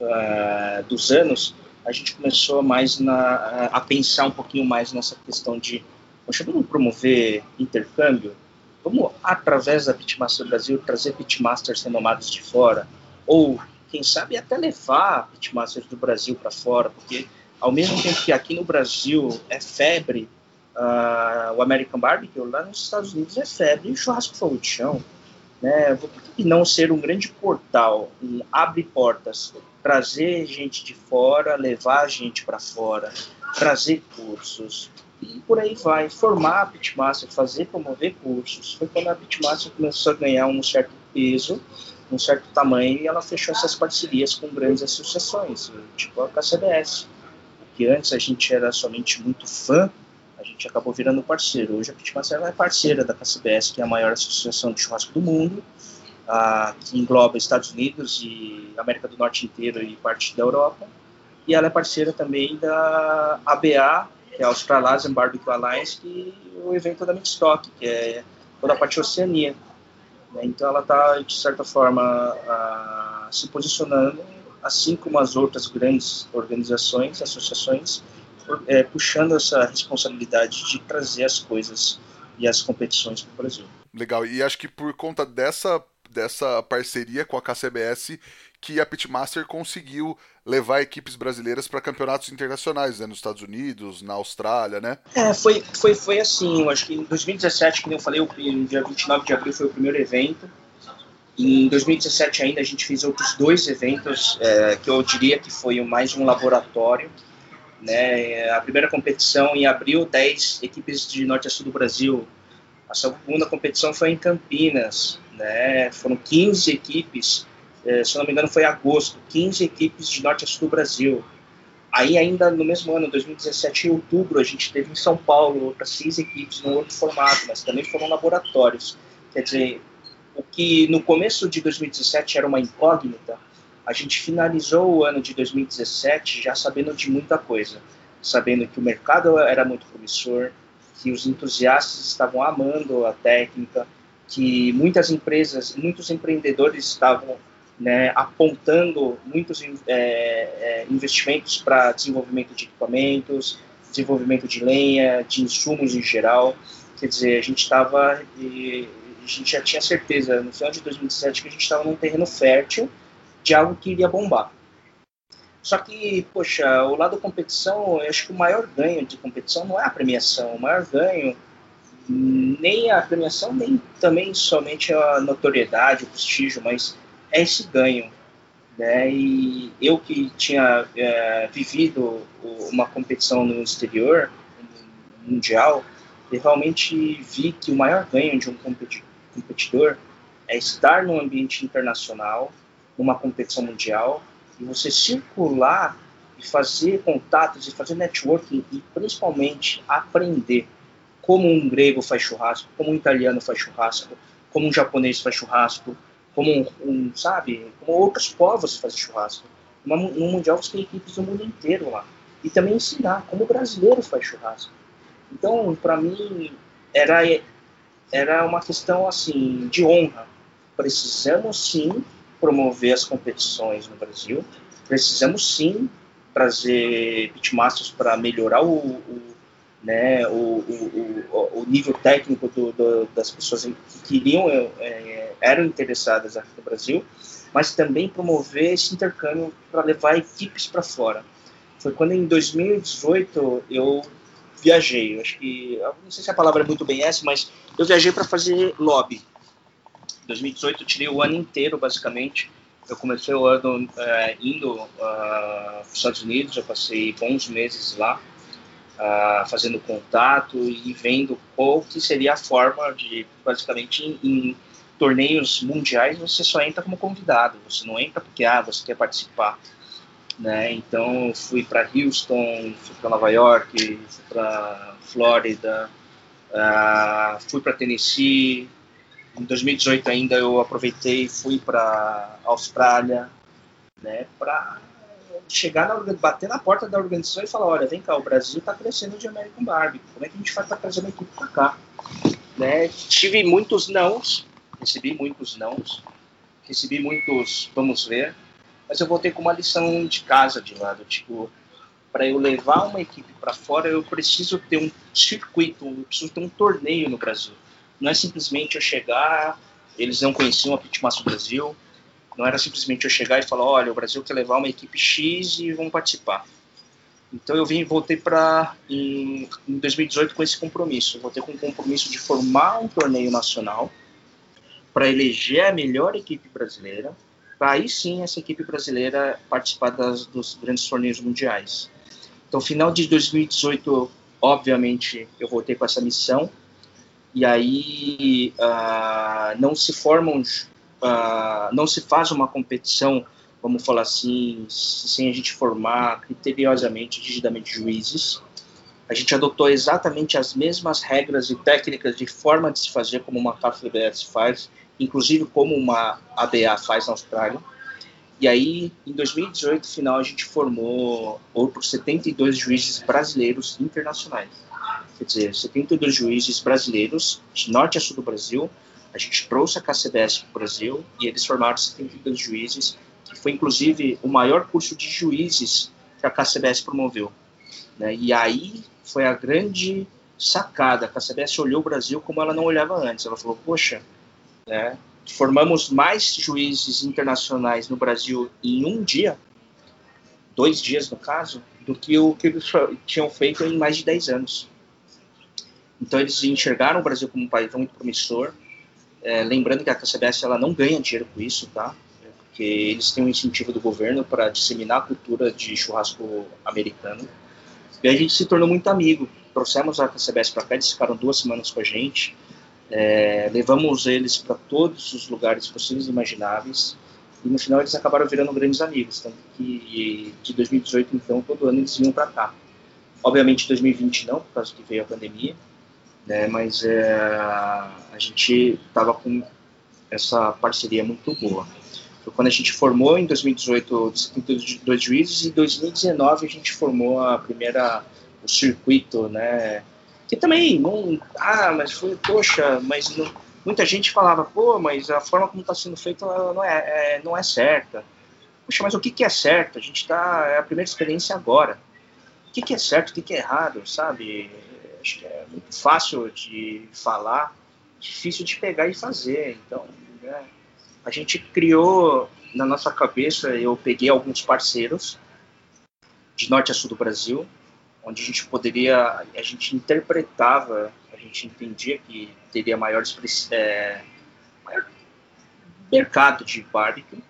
uh, dos anos, a gente começou mais na, a pensar um pouquinho mais nessa questão de, poxa, vamos promover intercâmbio? Vamos, através da Pitmaster Brasil, trazer pitmasters renomados de fora, ou, quem sabe, até levar pitmasters do Brasil para fora, porque, ao mesmo tempo que aqui no Brasil é febre uh, o American Barbecue, lá nos Estados Unidos é febre o churrasco fogo de chão. Né? Por que não ser um grande portal, um abre portas, trazer gente de fora, levar gente para fora, trazer cursos, e por aí vai, formar a Pitmaster, fazer, promover cursos. Foi quando a Pitmaster começou a ganhar um certo peso, um certo tamanho, e ela fechou essas parcerias com grandes associações, tipo a KCBS. Que antes a gente era somente muito fã, a gente acabou virando parceiro. Hoje a Pitmaster é parceira da KCBS, que é a maior associação de churrasco do mundo, a, que engloba Estados Unidos e América do Norte inteiro e parte da Europa. E ela é parceira também da ABA, que é a Australasian Barbecue Alliance, que o evento da Midstock, que é toda a parte Oceania. Né? Então ela está, de certa forma, a, se posicionando, assim como as outras grandes organizações, associações, é, puxando essa responsabilidade de trazer as coisas e as competições para o Brasil. Legal. E acho que por conta dessa, dessa parceria com a KCBS que a Pitmaster conseguiu levar equipes brasileiras para campeonatos internacionais, né, nos Estados Unidos, na Austrália, né? É, foi, foi, foi assim, eu acho que em 2017, como eu falei, o dia 29 de abril foi o primeiro evento, em 2017 ainda a gente fez outros dois eventos, é, que eu diria que foi mais um laboratório, né, a primeira competição em abril, 10 equipes de norte a sul do Brasil, a segunda competição foi em Campinas, né, foram 15 equipes, é, se não me engano foi agosto, 15 equipes de norte a sul do Brasil. Aí ainda no mesmo ano, 2017, em outubro, a gente teve em São Paulo outras seis equipes num outro formato, mas também foram laboratórios. Quer dizer, o que no começo de 2017 era uma incógnita, a gente finalizou o ano de 2017 já sabendo de muita coisa, sabendo que o mercado era muito promissor, que os entusiastas estavam amando a técnica, que muitas empresas, muitos empreendedores estavam né, apontando muitos é, é, investimentos para desenvolvimento de equipamentos, desenvolvimento de lenha, de insumos em geral. Quer dizer, a gente estava, a gente já tinha certeza no final de 2017 que a gente estava num terreno fértil de algo que iria bombar. Só que, poxa, o lado competição, eu acho que o maior ganho de competição não é a premiação, o maior ganho nem a premiação, nem também somente a notoriedade, o prestígio, mas é esse ganho. Né? E eu que tinha é, vivido uma competição no exterior, mundial, eu realmente vi que o maior ganho de um competidor é estar num ambiente internacional, numa competição mundial, e você circular e fazer contatos e fazer networking e principalmente aprender como um grego faz churrasco, como um italiano faz churrasco, como um japonês faz churrasco, como um, sabe, como outros povos fazem churrasco. no mundial você tem equipes do mundo inteiro lá e também ensinar como o brasileiro faz churrasco. Então, para mim era era uma questão assim de honra. Precisamos sim promover as competições no Brasil. Precisamos sim trazer pitmasters para melhorar o, o né, o, o, o, nível técnico do, do, das pessoas que queriam, é, eram interessadas aqui no Brasil, mas também promover esse intercâmbio para levar equipes para fora. Foi quando em 2018 eu viajei, acho que, não sei se a palavra é muito bem essa, mas eu viajei para fazer lobby. Em 2018 eu tirei o ano inteiro, basicamente. Eu comecei o ano é, indo uh, para os Estados Unidos, eu passei bons meses lá uh, fazendo contato e vendo qual que seria a forma de, basicamente, em, torneios mundiais você só entra como convidado, você não entra porque ah, você quer participar. Né? Então fui para Houston, fui para Nova York, fui para Flórida, uh, fui para Tennessee. Em 2018 ainda eu aproveitei fui para Austrália, né, para chegar na, bater na porta da organização e falar, olha, vem cá, o Brasil está crescendo de American Barbie, como é que a gente faz para trazer uma equipe para cá? Né? Tive muitos nãos, recebi muitos nãos, recebi muitos vamos ver, mas eu voltei com uma lição de casa de lado, tipo, para eu levar uma equipe para fora, eu preciso ter um circuito, eu preciso ter um torneio no Brasil. Não é simplesmente eu chegar, eles não conheciam a Pitmaster Brasil, não era simplesmente eu chegar e falar, olha, o Brasil quer levar uma equipe X e vão participar. Então eu vim, voltei para em, em 2018 com esse compromisso. Voltei com o compromisso de formar um torneio nacional para eleger a melhor equipe brasileira, para aí sim essa equipe brasileira participar das, dos grandes torneios mundiais. Então, final de 2018, obviamente, eu voltei com essa missão. E aí uh, não se formam uh, não se faz uma competição, vamos falar assim, sem a gente formar criteriosamente, rigidamente juízes. A gente adotou exatamente as mesmas regras e técnicas de forma de se fazer como uma KFBS faz, inclusive como uma ABA faz na Austrália. E aí, em 2018, final, a gente formou outros 72 juízes brasileiros internacionais. Quer dizer, 72 juízes brasileiros, de norte a sul do Brasil, a gente trouxe a KCBS para o Brasil e eles formaram 72 juízes, que foi inclusive o maior curso de juízes que a KCBS promoveu. Né? E aí foi a grande sacada, a CBS olhou o Brasil como ela não olhava antes. Ela falou, poxa, né, formamos mais juízes internacionais no Brasil em um dia, dois dias no caso, do que o que eles tinham feito em mais de 10 anos. Então eles enxergaram o Brasil como um país muito promissor, é, lembrando que a CBS ela não ganha dinheiro com isso, tá? Porque eles têm um incentivo do governo para disseminar a cultura de churrasco americano. E a gente se tornou muito amigo. Trouxemos a CBS para cá, eles ficaram duas semanas com a gente. É, levamos eles para todos os lugares possíveis e imagináveis. E no final eles acabaram virando grandes amigos. Tanto que de 2018, então, todo ano eles vinham para cá. Obviamente 2020 não, por causa que veio a pandemia né? Mas é, a gente estava com essa parceria muito boa. Foi quando a gente formou em 2018 dois juízes e em 2019 a gente formou a primeira o circuito, né? Que também não, ah, mas foi poxa, mas não, muita gente falava, pô, mas a forma como está sendo feita não é, é, não é certa. Poxa, mas o que, que é certo? A gente está é a primeira experiência agora. O que, que é certo? O que, que é errado, sabe? acho que é muito fácil de falar, difícil de pegar e fazer. Então, né, a gente criou na nossa cabeça, eu peguei alguns parceiros de norte a sul do Brasil, onde a gente poderia, a gente interpretava, a gente entendia que teria maior, é, maior mercado de barbecue,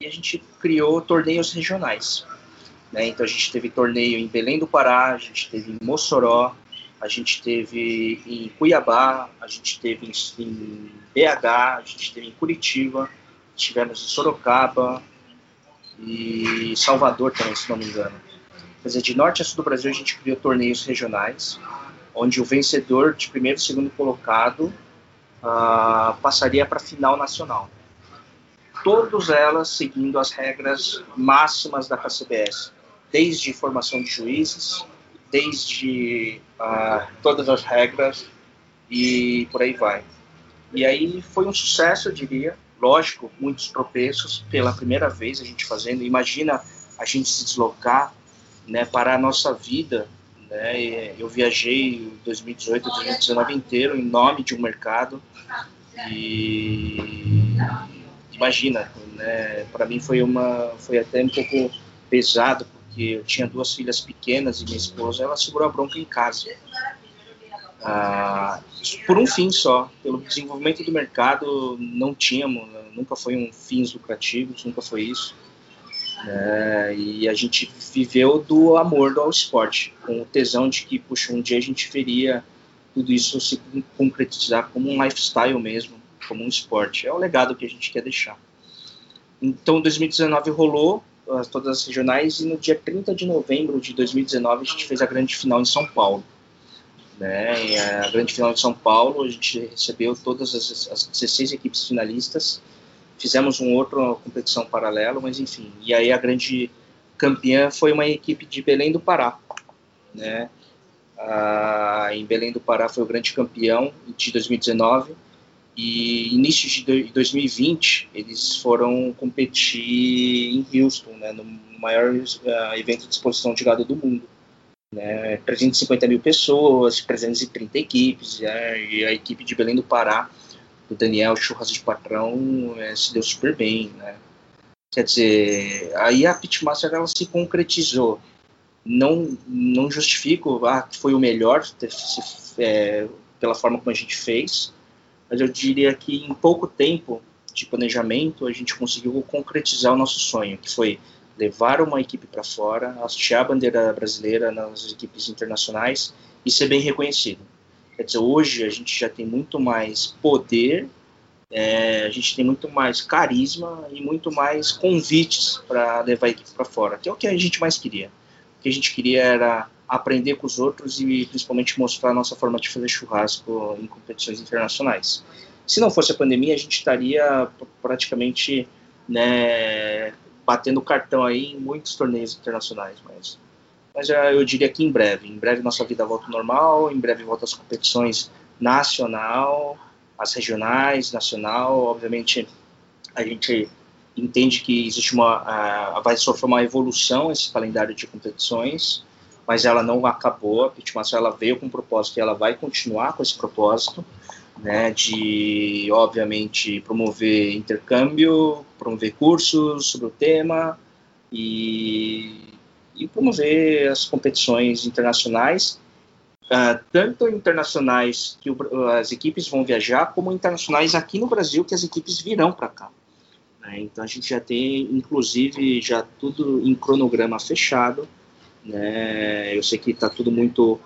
e a gente criou torneios regionais. Né? Então a gente teve torneio em Belém do Pará, a gente teve em Mossoró, a gente teve em Cuiabá, a gente teve em, BH, a gente teve em Curitiba, tivemos em Sorocaba e Salvador também, se não me engano. Quer dizer, de norte a sul do Brasil a gente criou torneios regionais, onde o vencedor de primeiro e segundo colocado uh, passaria para a final nacional. Todas elas seguindo as regras máximas da KCBS, desde formação de juízes, desde uh, todas as regras e por aí vai. E aí foi um sucesso, eu diria. Lógico, muitos tropeços pela primeira vez a gente fazendo. Imagina a gente se deslocar né, para a nossa vida. Né? Eu viajei 2018, 2019 inteiro em nome de um mercado e imagina, né, para mim foi uma foi até um pouco pesado porque eu tinha duas filhas pequenas e minha esposa, ela segurou a bronca em casa. Ah, por um fim só, pelo desenvolvimento do mercado, não tínhamos, nunca foi um fins lucrativos, nunca foi isso. É, e a gente viveu do amor ao esporte, com o tesão de que, puxa, um dia a gente veria tudo isso se concretizar como um lifestyle mesmo, como um esporte. É o legado que a gente quer deixar. Então, 2019 rolou, todas as regionais, e no dia 30 de novembro de 2019 a gente fez a grande final em São Paulo. Né? E a grande final de São Paulo, a gente recebeu todas as, as 16 equipes finalistas, fizemos um outro competição paralelo, mas enfim. E aí a grande campeã foi uma equipe de Belém do Pará, né? Ah, em Belém do Pará foi o grande campeão de 2019 e início de 2020 eles foram competir em Houston, né, no maior uh, evento de exposição de gado do mundo. Né, 350 mil pessoas, 330 equipes, né, e a equipe de Belém do Pará, do Daniel Churras de Patrão, é, se deu super bem. Né. Quer dizer, aí a Pitmaster ela se concretizou. Não, não justifico ah, foi o melhor é, pela forma como a gente fez, mas eu diria que em pouco tempo de planejamento a gente conseguiu concretizar o nosso sonho, que foi levar uma equipe para fora, hastear a bandeira brasileira nas equipes internacionais e ser bem reconhecido. Quer dizer, hoje a gente já tem muito mais poder, é, a gente tem muito mais carisma e muito mais convites para levar a equipe para fora, que é o que a gente mais queria. O que a gente queria era aprender com os outros e principalmente mostrar a nossa forma de fazer churrasco em competições internacionais. Se não fosse a pandemia, a gente estaria praticamente né, batendo cartão aí em muitos torneios internacionais, mas, mas eu diria que em breve, em breve nossa vida volta ao normal, em breve volta as competições nacional, as regionais, nacional, obviamente a gente entende que existe uma, vai sofrer uma evolução esse calendário de competições, mas ela não acabou. A Pitmaster ela veio com um propósito e ela vai continuar com esse propósito, né, de obviamente promover intercâmbio, promover cursos sobre o tema e, e promover as competições internacionais, uh, tanto internacionais que o, as equipes vão viajar, como internacionais aqui no Brasil que as equipes virão para cá. Né? Então a gente já tem, inclusive, já tudo em cronograma fechado. Né? Eu sei que está tudo muito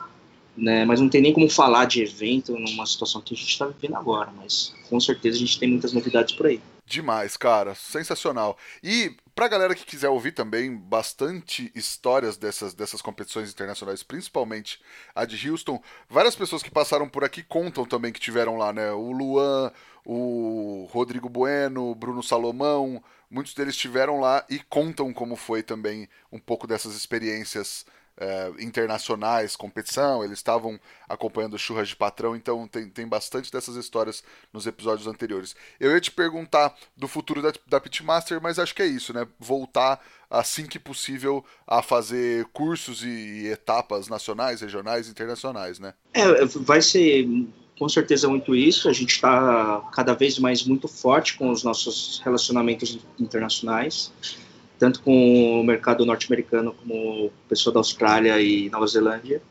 né? Mas não tem nem como falar de evento numa situação que a gente está vivendo agora, mas com certeza a gente tem muitas novidades por aí. Demais, cara, sensacional. E pra galera que quiser ouvir também bastante histórias dessas, dessas competições internacionais, principalmente a de Houston, várias pessoas que passaram por aqui contam também que tiveram lá, né? O Luan, o Rodrigo Bueno, o Bruno Salomão, muitos deles estiveram lá e contam como foi também um pouco dessas experiências é, internacionais, competição, eles estavam acompanhando churras de patrão, então tem, tem bastante dessas histórias nos episódios anteriores. Eu ia te perguntar do futuro da, da Pitmaster, mas acho que é isso, né? Voltar assim que possível a fazer cursos e, e etapas nacionais, regionais, internacionais, né? É, vai ser com certeza muito isso. A gente está cada vez mais muito forte com os nossos relacionamentos internacionais tanto com o mercado norte-americano como o pessoal da Austrália e Nova Zelândia.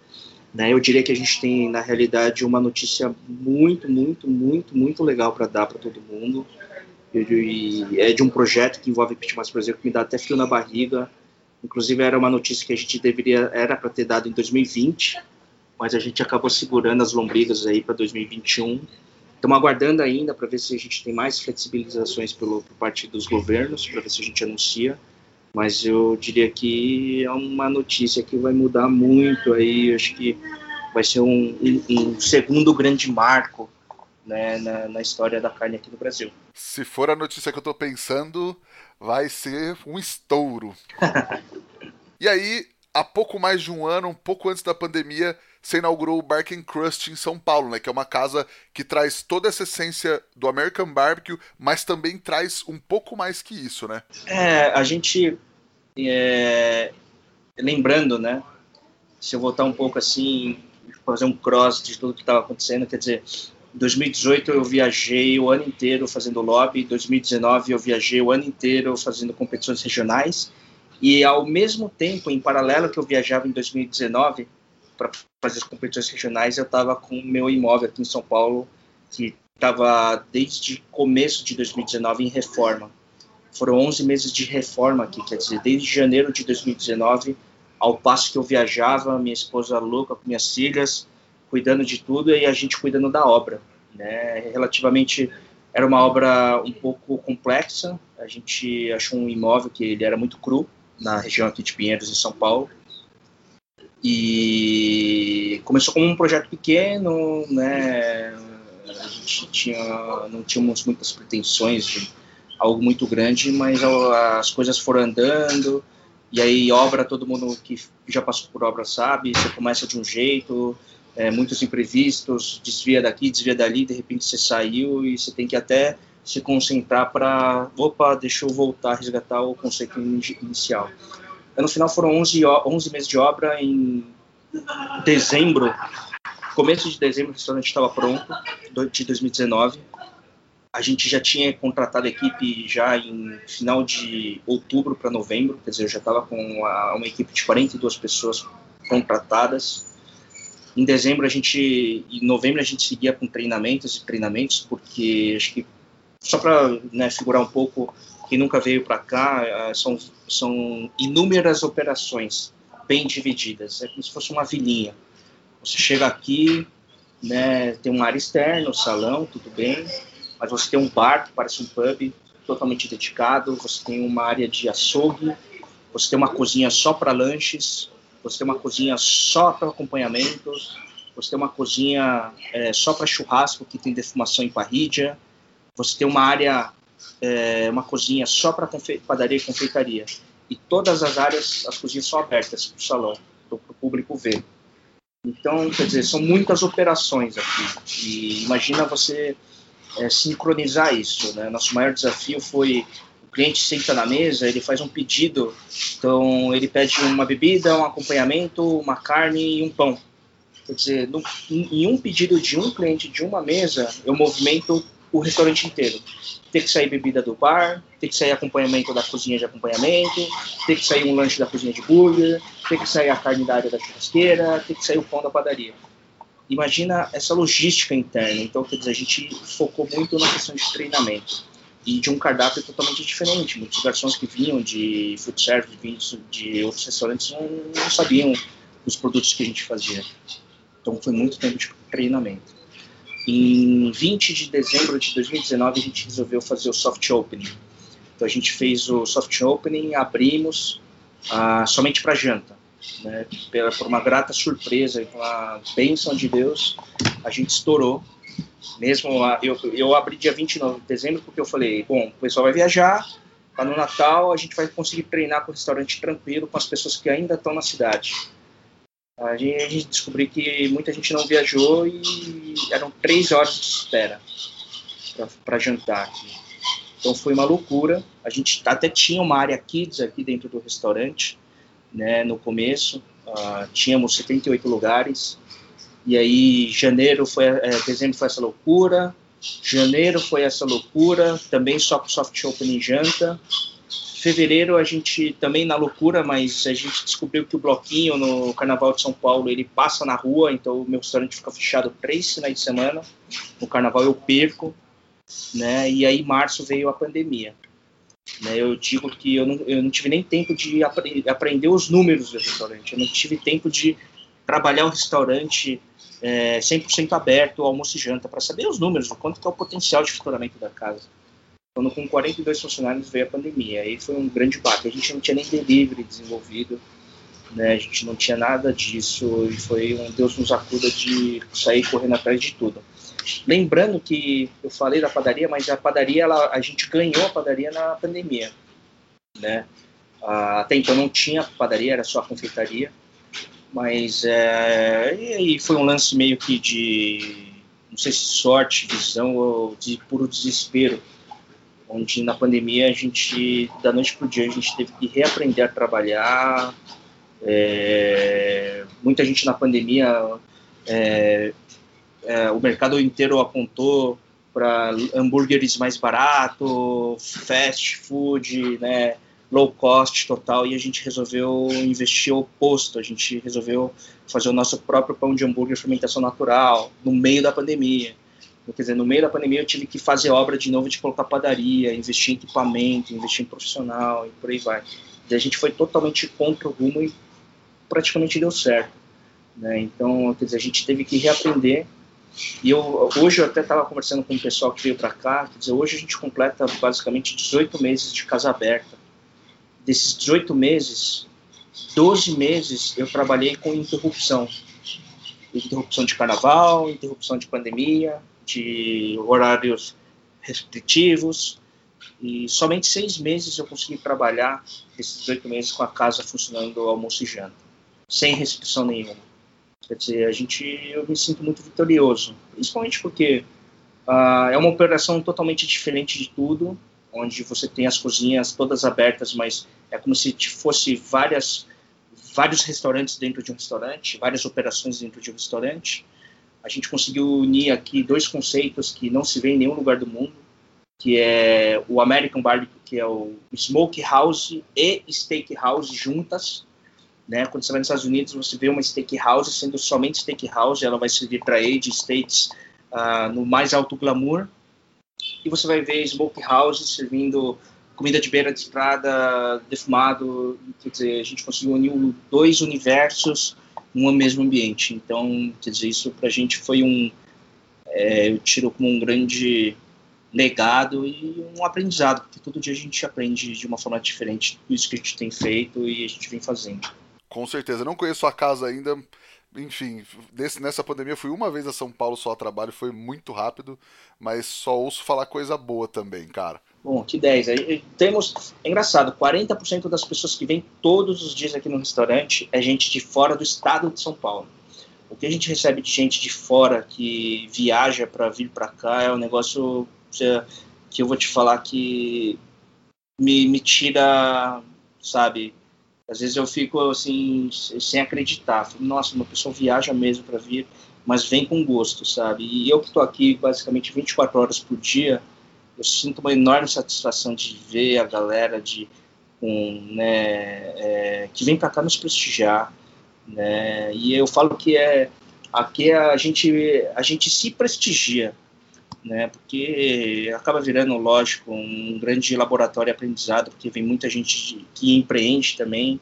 Né? Eu diria que a gente tem, na realidade, uma notícia muito, muito, muito, muito legal para dar para todo mundo. E é de um projeto que envolve Pitmaster Brasil que me dá até frio na barriga. Inclusive, era uma notícia que a gente deveria, era para ter dado em 2020, mas a gente acabou segurando as lombrigas aí para 2021. Estamos aguardando ainda para ver se a gente tem mais flexibilizações pelo, por parte dos governos, para ver se a gente anuncia mas eu diria que é uma notícia que vai mudar muito aí, acho que vai ser um, um, um segundo grande marco né, na, na, história da carne aqui no Brasil. Se for a notícia que eu estou pensando, vai ser um estouro. [laughs] e aí, há pouco mais de um ano, um pouco antes da pandemia, você inaugurou o Bark Crust em São Paulo, né? Que é uma casa que traz toda essa essência do American Barbecue, mas também traz um pouco mais que isso, né? É, a gente é, lembrando, né? Se eu voltar um pouco assim, fazer um cross de tudo que estava acontecendo, quer dizer, em 2018 eu viajei o ano inteiro fazendo lobby, em 2019 eu viajei o ano inteiro fazendo competições regionais, e ao mesmo tempo, em paralelo que eu viajava em 2019 para fazer as competições regionais, eu estava com o meu imóvel aqui em São Paulo, que estava desde começo de 2019 em reforma. Foram 11 meses de reforma aqui, quer dizer, desde janeiro de 2019, ao passo que eu viajava, minha esposa louca com minhas filhas, cuidando de tudo e a gente cuidando da obra. Né? Relativamente, era uma obra um pouco complexa, a gente achou um imóvel que ele era muito cru, na região aqui de Pinheiros, em São Paulo, e começou como um projeto pequeno, né? A gente tinha, não tínhamos muitas pretensões de algo muito grande, mas as coisas foram andando, e aí obra, todo mundo que já passou por obra sabe, você começa de um jeito, é, muitos imprevistos, desvia daqui, desvia dali, de repente você saiu e você tem que até se concentrar para, opa, deixa eu voltar a resgatar o conceito inicial. No final foram 11, 11 meses de obra, em dezembro, começo de dezembro o restaurante estava pronto, de 2019, a gente já tinha contratado a equipe já em final de outubro para novembro, quer dizer, eu já estava com uma, uma, equipe de 42 pessoas contratadas. Em dezembro a gente, em novembro a gente seguia com treinamentos e treinamentos, porque acho que só para né, figurar um pouco, quem nunca veio para cá, eh, são, são inúmeras operações bem divididas, é como se fosse uma vilinha. Você chega aqui, né, tem uma área externa, o salão, tudo bem, mas você tem um bar que parece um pub totalmente dedicado, você tem uma área de açougue, você tem uma cozinha só para lanches, você tem uma cozinha só para acompanhamentos, você tem uma cozinha é, só para churrasco que tem defumação em parrilha, você tem uma área, é, uma cozinha só para padaria e confeitaria. E todas as áreas, as cozinhas são abertas para o salão, para o público ver. Então, quer dizer, são muitas operações aqui. E imagina você é, sincronizar isso. Né? Nosso maior desafio foi cliente senta na mesa, ele faz um pedido, então ele pede uma bebida, um acompanhamento, uma carne e um pão. Quer dizer, no, em um pedido de um cliente de uma mesa, eu movimento o restaurante inteiro. Tem que sair bebida do bar, tem que sair acompanhamento da cozinha de acompanhamento, tem que sair um lanche da cozinha de burger, tem que sair a carne da área da churrasqueira, tem que sair o pão da padaria. Imagina essa logística interna. Então, quer dizer, a gente focou muito na questão de treinamento e de um cardápio totalmente diferente. Muitos garçons que vinham de food service, vinham de outros restaurantes, não, não sabiam os produtos que a gente fazia. Então, foi muito tempo de treinamento. Em 20 de dezembro de 2019, a gente resolveu fazer o soft opening. Então, a gente fez o soft opening, abrimos ah, somente para janta. Né? Pela, por uma grata surpresa e com a bênção de Deus, a gente estourou. Mesmo lá, eu, eu abri dia 29 de dezembro porque eu falei: bom, o pessoal vai viajar, para no Natal a gente vai conseguir treinar com o restaurante tranquilo com as pessoas que ainda estão na cidade a gente, a gente descobriu que muita gente não viajou e eram três horas de espera para jantar aqui. Então foi uma loucura. A gente até tinha uma área kids aqui dentro do restaurante, né, no começo. Uh, tínhamos 78 lugares. E aí janeiro foi, é, dezembro foi essa loucura. Janeiro foi essa loucura, também só com soft opening janta fevereiro a gente também na loucura, mas a gente descobriu que o bloquinho no Carnaval de São Paulo ele passa na rua, então o meu restaurante fica fechado três finais de semana. No Carnaval eu perco, né? E aí março veio a pandemia. Né, eu digo que eu não, eu não tive nem tempo de apre aprender os números do restaurante, eu não tive tempo de trabalhar o restaurante é, 100% aberto, almoço e janta, para saber os números, quanto que é o potencial de faturamento da casa. Quando com 42 funcionários veio a pandemia, aí foi um grande baque. A gente não tinha nem delivery desenvolvido, né? A gente não tinha nada disso e foi um Deus nos acuda de sair correndo atrás de tudo. Lembrando que eu falei da padaria, mas a padaria, ela, a gente ganhou a padaria na pandemia, né? Até então não tinha padaria, era só a confeitaria, mas é, e foi um lance meio que de, não sei se sorte, visão ou de puro desespero, onde na pandemia a gente, da noite para o dia, a gente teve que reaprender a trabalhar. É, muita gente na pandemia, é, é, o mercado inteiro apontou para hambúrgueres mais barato, fast food, né, low cost total, e a gente resolveu investir o oposto, a gente resolveu fazer o nosso próprio pão de hambúrguer fermentação natural, no meio da pandemia. Quer dizer, no meio da pandemia eu tive que fazer obra de novo de colocar padaria, investir em equipamento, investir em profissional e por aí vai. E a gente foi totalmente contra o rumo e praticamente deu certo. Né? Então, quer dizer, a gente teve que reaprender. E eu, hoje eu até estava conversando com o pessoal que veio para cá, quer dizer, hoje a gente completa basicamente 18 meses de casa aberta. Desses 18 meses, 12 meses eu trabalhei com interrupção. Interrupção de carnaval, interrupção de pandemia, de horários restritivos, e somente seis meses eu consegui trabalhar esses oito meses com a casa funcionando almoço e janta, sem restrição nenhuma. Quer dizer, a gente, eu me sinto muito vitorioso, principalmente porque uh, é uma operação totalmente diferente de tudo, onde você tem as cozinhas todas abertas, mas é como se fosse várias vários restaurantes dentro de um restaurante, várias operações dentro de um restaurante a gente conseguiu unir aqui dois conceitos que não se vê em nenhum lugar do mundo, que é o American Barbecue, que é o Smoke House e Steak House juntas. Né? Quando você vai nos Estados Unidos, você vê uma steak house sendo somente steak house, ela vai servir para age states uh, no mais alto glamour. E você vai ver smoke house servindo comida de beira de estrada, defumado. Quer dizer, a gente conseguiu unir dois universos no mesmo ambiente. Então, quer dizer, isso para a gente foi um, é, eu tiro como um grande legado e um aprendizado, porque todo dia a gente aprende de uma forma diferente tudo isso que a gente tem feito e a gente vem fazendo. Com certeza, não conheço a casa ainda. Enfim, desse, nessa pandemia fui uma vez a São Paulo só a trabalho, foi muito rápido, mas só ouço falar coisa boa também, cara. Bom, que 10. Aí, temos, é engraçado, 40% das pessoas que vêm todos os dias aqui no restaurante é gente de fora do estado de São Paulo. O que a gente recebe de gente de fora que viaja para vir para cá é um negócio que eu vou te falar que me, me tira, sabe? Às vezes eu fico assim, sem acreditar. Nossa, uma pessoa viaja mesmo para vir, mas vem com gosto, sabe? E eu que estou aqui basicamente 24 horas por dia, eu sinto uma enorme satisfação de ver a galera de com, né, é, que vem para cá nos prestigiar, né? E eu falo que é aqui a gente a gente se prestigia, né? Porque acaba virando, lógico, um grande laboratório de aprendizado, porque vem muita gente que empreende também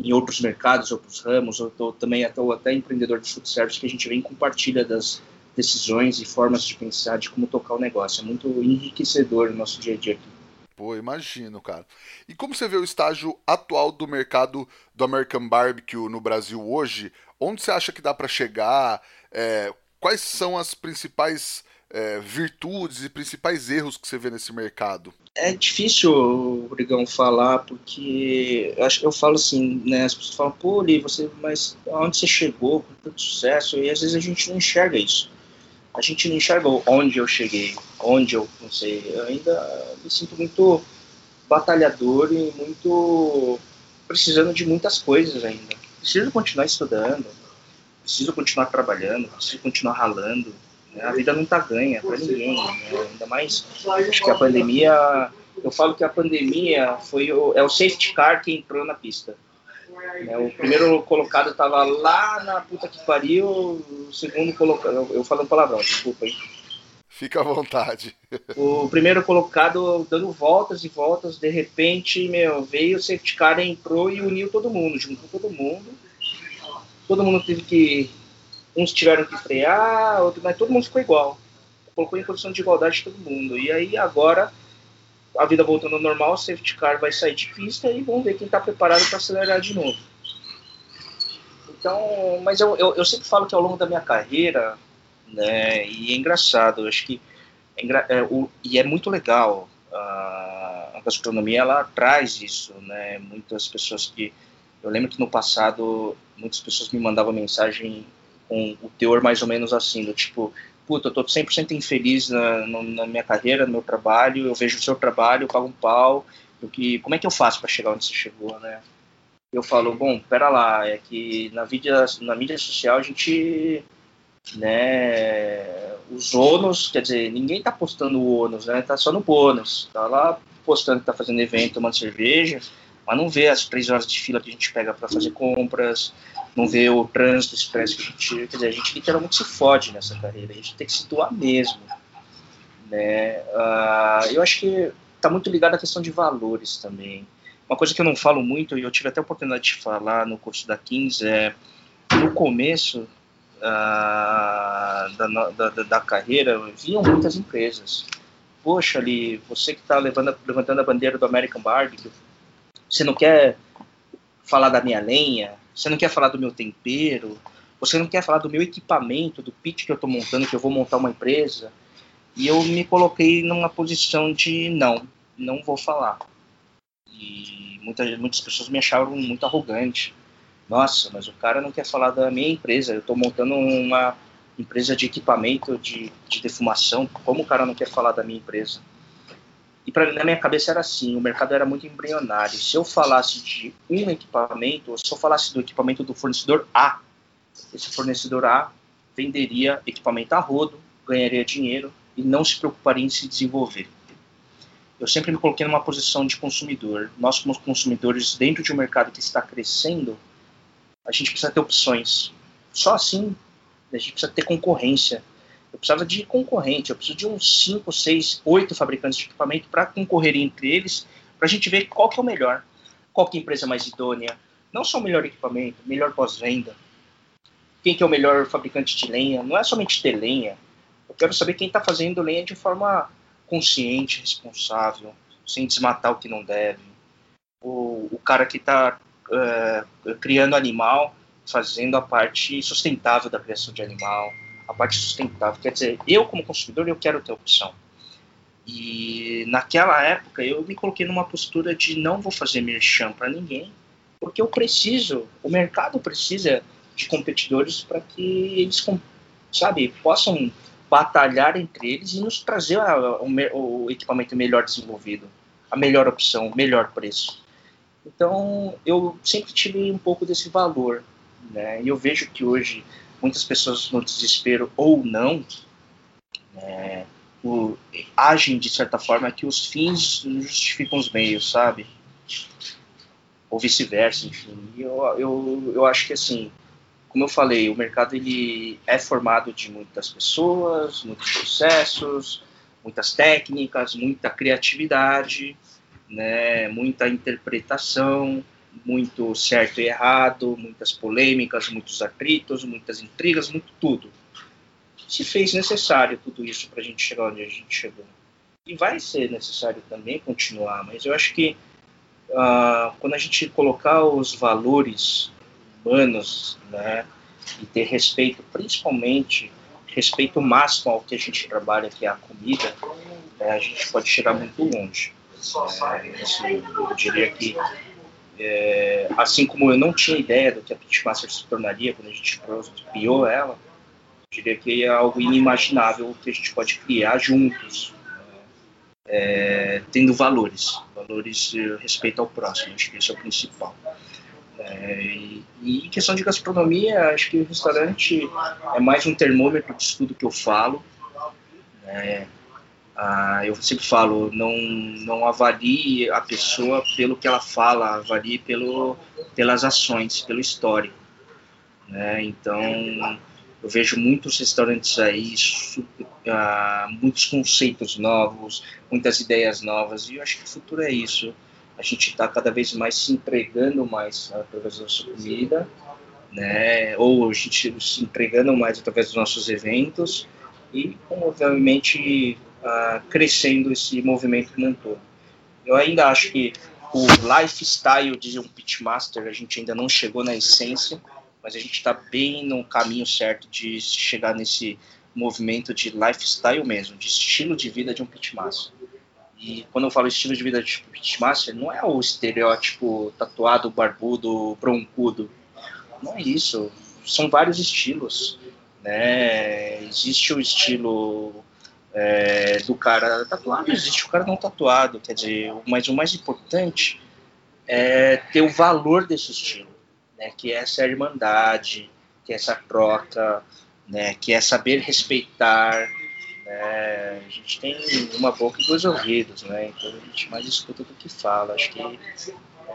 em outros mercados, outros ramos, ou, ou também até, até empreendedor de food service que a gente vem compartilha das decisões e formas de pensar de como tocar o negócio. É muito enriquecedor no nosso dia a dia aqui. Pô, imagino, cara. E como você vê o estágio atual do mercado do American Barbecue no Brasil hoje? Onde você acha que dá para chegar? É, quais são as principais é, virtudes e principais erros que você vê nesse mercado? É difícil, Brigão, falar, porque eu, acho, eu falo assim, né? As pessoas falam, pô, Li, você, mas onde você chegou com tanto sucesso? E às vezes a gente não enxerga isso. A gente não enxerga onde eu cheguei, onde eu não sei. Eu ainda me sinto muito batalhador e muito precisando de muitas coisas ainda. Preciso continuar estudando, preciso continuar trabalhando, preciso continuar ralando né? A vida não está ganha para ninguém, né? ainda mais acho que a pandemia. Eu falo que a pandemia foi o, é o safety car que entrou na pista. Né? O primeiro colocado estava lá na puta que pariu, o segundo colocado. Eu falando palavrão, desculpa aí. Fica à vontade. O primeiro colocado dando voltas e voltas, de repente, meu, veio o safety car, entrou e uniu todo mundo, juntou todo mundo. Todo mundo teve que uns tiveram que frear, outros, mas todo mundo ficou igual. Colocou em condição de igualdade todo mundo. E aí agora, a vida voltando ao normal, o safety car vai sair de pista e vamos ver quem está preparado para acelerar de novo. Então, mas eu, eu, eu, sempre falo que ao longo da minha carreira, né, e é engraçado, eu acho que é, é, o, e é muito legal, a, a gastronomia ela traz isso, né, muitas pessoas que, eu lembro que no passado, muitas pessoas me mandavam mensagem com o teor mais ou menos assim, do tipo, puta, eu tô 100% infeliz na, na, minha carreira, no meu trabalho, eu vejo o seu trabalho, eu pago um pau, do que, como é que eu faço para chegar onde você chegou, né? Eu falo, bom, pera lá, é que na mídia, na mídia social a gente, né, os ônus, quer dizer, ninguém tá postando o ônus, né, tá só no bônus, tá lá postando que tá fazendo evento, tomando cerveja, mas não vê as três horas de fila que a gente pega para fazer compras, não vê o trânsito expresso que a gente. Quer dizer, a gente literalmente se fode nessa carreira, a gente tem que se doar mesmo. Né? Uh, eu acho que está muito ligado à questão de valores também. Uma coisa que eu não falo muito, e eu tive até a oportunidade de falar no curso da 15, é no começo uh, da, da, da, carreira, viam muitas empresas. Poxa, ali, você que está levantando a bandeira do American Barbecue, você não quer falar da minha lenha, você não quer falar do meu tempero, você não quer falar do meu equipamento, do pitch que eu estou montando, que eu vou montar uma empresa. E eu me coloquei numa posição de não, não vou falar. E muitas, muitas pessoas me acharam muito arrogante. Nossa, mas o cara não quer falar da minha empresa. Eu estou montando uma empresa de equipamento de, de defumação. Como o cara não quer falar da minha empresa? E para na minha cabeça era assim, o mercado era muito embrionário. Se eu falasse de um equipamento, ou se eu falasse do equipamento do fornecedor A, esse fornecedor A venderia equipamento a rodo, ganharia dinheiro e não se preocuparia em se desenvolver. Eu sempre me coloquei numa posição de consumidor. Nós, como consumidores, dentro de um mercado que está crescendo, a gente precisa ter opções. Só assim a gente precisa ter concorrência precisava de concorrente, eu preciso de uns 5, 6, 8 fabricantes de equipamento para concorrer entre eles, para a gente ver qual que é o melhor, qual que é a empresa mais idônea, não só o melhor equipamento, melhor pós-venda, quem que é o melhor fabricante de lenha, não é somente ter lenha, eu quero saber quem está fazendo lenha de forma consciente, responsável, sem desmatar o que não deve, o, o cara que está uh, eh, criando animal, fazendo a parte sustentável da criação de animal, a parte sustentável. Quer dizer, eu como consumidor eu quero ter opção. E naquela época eu me coloquei numa postura de não vou fazer merchan para ninguém, porque eu preciso, o mercado precisa de competidores para que eles, sabe, possam batalhar entre eles e nos trazer a, o, o, equipamento melhor desenvolvido. a melhor opção, o melhor preço. Então, eu sempre tive um pouco desse valor, né? E eu vejo que hoje muitas pessoas no desespero ou não né, o, agem de certa forma que os fins justificam os meios, sabe? Ou vice-versa, enfim. Eu, eu, eu acho que assim, como eu falei, o mercado ele é formado de muitas pessoas, muitos processos, muitas técnicas, muita criatividade, né, muita interpretação, muito certo e errado, muitas polêmicas, muitos atritos, muitas intrigas, muito tudo. Se fez necessário tudo isso para a gente chegar onde a gente chegou. E vai ser necessário também continuar, mas eu acho que uh, quando a gente colocar os valores humanos, né, e ter respeito, principalmente respeito máximo ao que a gente trabalha, que é a comida, né, a gente pode chegar muito longe. É, assim, eu diria que, é, assim como eu não tinha ideia do que a Pitmaster se tornaria quando a gente criou ela, diria que é algo inimaginável que a gente pode criar juntos, é, tendo valores, valores de respeito ao próximo, acho que esse é o principal. É, e, em questão de gastronomia, acho que o restaurante é mais um termômetro de estudo que eu falo. É, ah, eu sempre falo, não, não avalie a pessoa pelo que ela fala, avalie pelo, pelas ações, pelo histórico. Né? Então, eu vejo muitos restaurantes aí, ah, muitos conceitos novos, muitas ideias novas, e eu acho que o futuro é isso a gente está cada vez mais se entregando mais através da nossa comida, né? Ou a gente se entregando mais através dos nossos eventos e, obviamente, uh, crescendo esse movimento como um todo. Eu ainda acho que o lifestyle de um pitmaster a gente ainda não chegou na essência, mas a gente está bem no caminho certo de chegar nesse movimento de lifestyle mesmo, de estilo de vida de um pitmaster. E quando eu falo estilo de vida de pitmaster, não é o estereótipo tatuado, barbudo, broncudo. Não é isso. São vários estilos. Né? Existe o estilo é, do cara tatuado, existe o cara não tatuado. Quer dizer, mas o mais importante é ter o valor desse estilo, né? que é essa irmandade, que é essa troca, né? que é saber respeitar, é, a gente tem uma boca e dois ouvidos, né? Então a gente mais escuta do que fala. Acho que